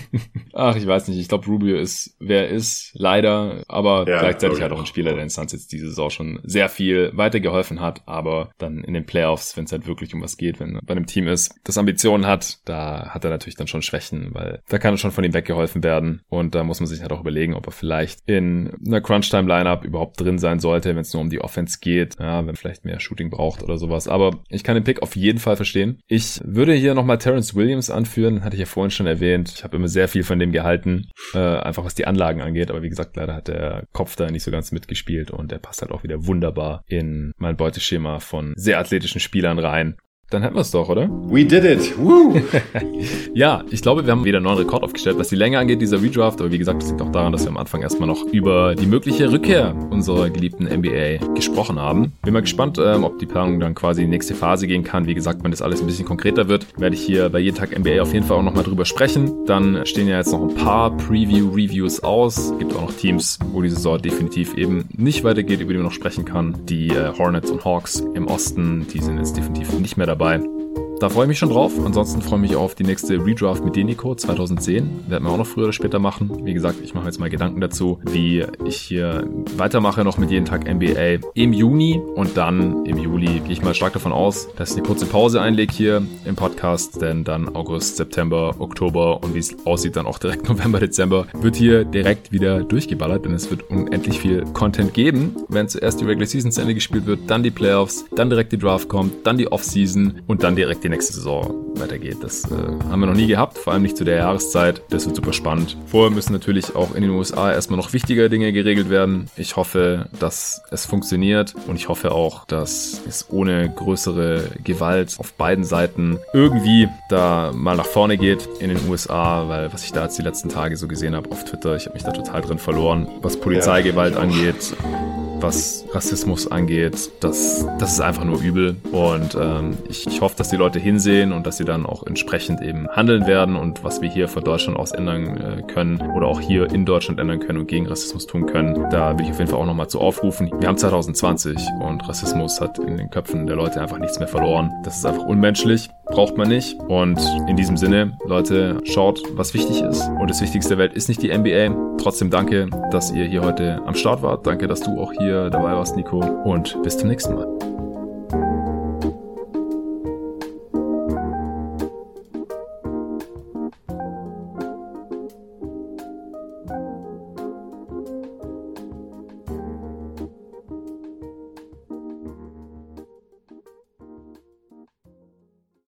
Ach, ich weiß nicht. Ich glaube, Rubio ist, wer ist, leider, aber ja, gleichzeitig halt auch ein Spieler, der in Suns jetzt diese Saison schon sehr viel weitergeholfen hat, aber dann in den Playoffs, wenn es halt wirklich um was geht, wenn er bei einem Team ist, das Ambitionen hat, da hat er natürlich dann schon Schwächen, weil da kann schon von ihm weggeholfen werden und da muss man sich halt auch überlegen, ob er vielleicht in einer Crunch-Time-Lineup überhaupt drin sein sollte, wenn es nur um die Offense geht, ja, wenn vielleicht mehr Shooting braucht oder sowas, aber ich kann den Pick auf jeden Fall verstehen. Ich würde hier nochmal Terrence Williams anführen, hatte ich ja vorhin schon erwähnt. Ich habe immer sehr viel von dem gehalten, äh, einfach was die Anlagen angeht, aber wie gesagt, leider hat der Kopf da nicht so ganz mitgespielt und der passt halt auch wieder wunderbar in mein Beuteschema von sehr athletischen Spielern rein. Dann hätten wir es doch, oder? We did it! Woo! ja, ich glaube, wir haben wieder einen neuen Rekord aufgestellt, was die Länge angeht, dieser Redraft. Aber wie gesagt, das liegt auch daran, dass wir am Anfang erstmal noch über die mögliche Rückkehr unserer geliebten NBA gesprochen haben. Bin mal gespannt, ähm, ob die Planung dann quasi in die nächste Phase gehen kann. Wie gesagt, wenn das alles ein bisschen konkreter wird, werde ich hier bei jeden Tag NBA auf jeden Fall auch nochmal drüber sprechen. Dann stehen ja jetzt noch ein paar Preview-Reviews aus. Gibt auch noch Teams, wo die Saison definitiv eben nicht weitergeht, über die man noch sprechen kann. Die äh, Hornets und Hawks im Osten, die sind jetzt definitiv nicht mehr dabei dabei. Da freue ich mich schon drauf. Ansonsten freue ich mich auf die nächste Redraft mit Denico 2010. Werden wir auch noch früher oder später machen. Wie gesagt, ich mache jetzt mal Gedanken dazu, wie ich hier weitermache noch mit jeden Tag NBA im Juni und dann im Juli gehe ich mal stark davon aus, dass ich eine kurze Pause einlege hier im Podcast, denn dann August, September, Oktober und wie es aussieht, dann auch direkt November, Dezember wird hier direkt wieder durchgeballert, denn es wird unendlich viel Content geben. Wenn zuerst die Regular Season zu Ende gespielt wird, dann die Playoffs, dann direkt die Draft kommt, dann die Offseason und dann direkt die die nächste Saison weitergeht. Das äh, haben wir noch nie gehabt, vor allem nicht zu der Jahreszeit. Das wird super spannend. Vorher müssen natürlich auch in den USA erstmal noch wichtige Dinge geregelt werden. Ich hoffe, dass es funktioniert und ich hoffe auch, dass es ohne größere Gewalt auf beiden Seiten irgendwie da mal nach vorne geht in den USA, weil was ich da jetzt die letzten Tage so gesehen habe auf Twitter, ich habe mich da total drin verloren, was Polizeigewalt ja. angeht was Rassismus angeht, das, das ist einfach nur übel. Und ähm, ich, ich hoffe, dass die Leute hinsehen und dass sie dann auch entsprechend eben handeln werden und was wir hier von Deutschland aus ändern äh, können oder auch hier in Deutschland ändern können und gegen Rassismus tun können. Da will ich auf jeden Fall auch nochmal zu aufrufen. Wir haben 2020 und Rassismus hat in den Köpfen der Leute einfach nichts mehr verloren. Das ist einfach unmenschlich, braucht man nicht. Und in diesem Sinne, Leute, schaut, was wichtig ist. Und das Wichtigste der Welt ist nicht die NBA. Trotzdem danke, dass ihr hier heute am Start wart. Danke, dass du auch hier dabei warst, Nico. Und bis zum nächsten Mal.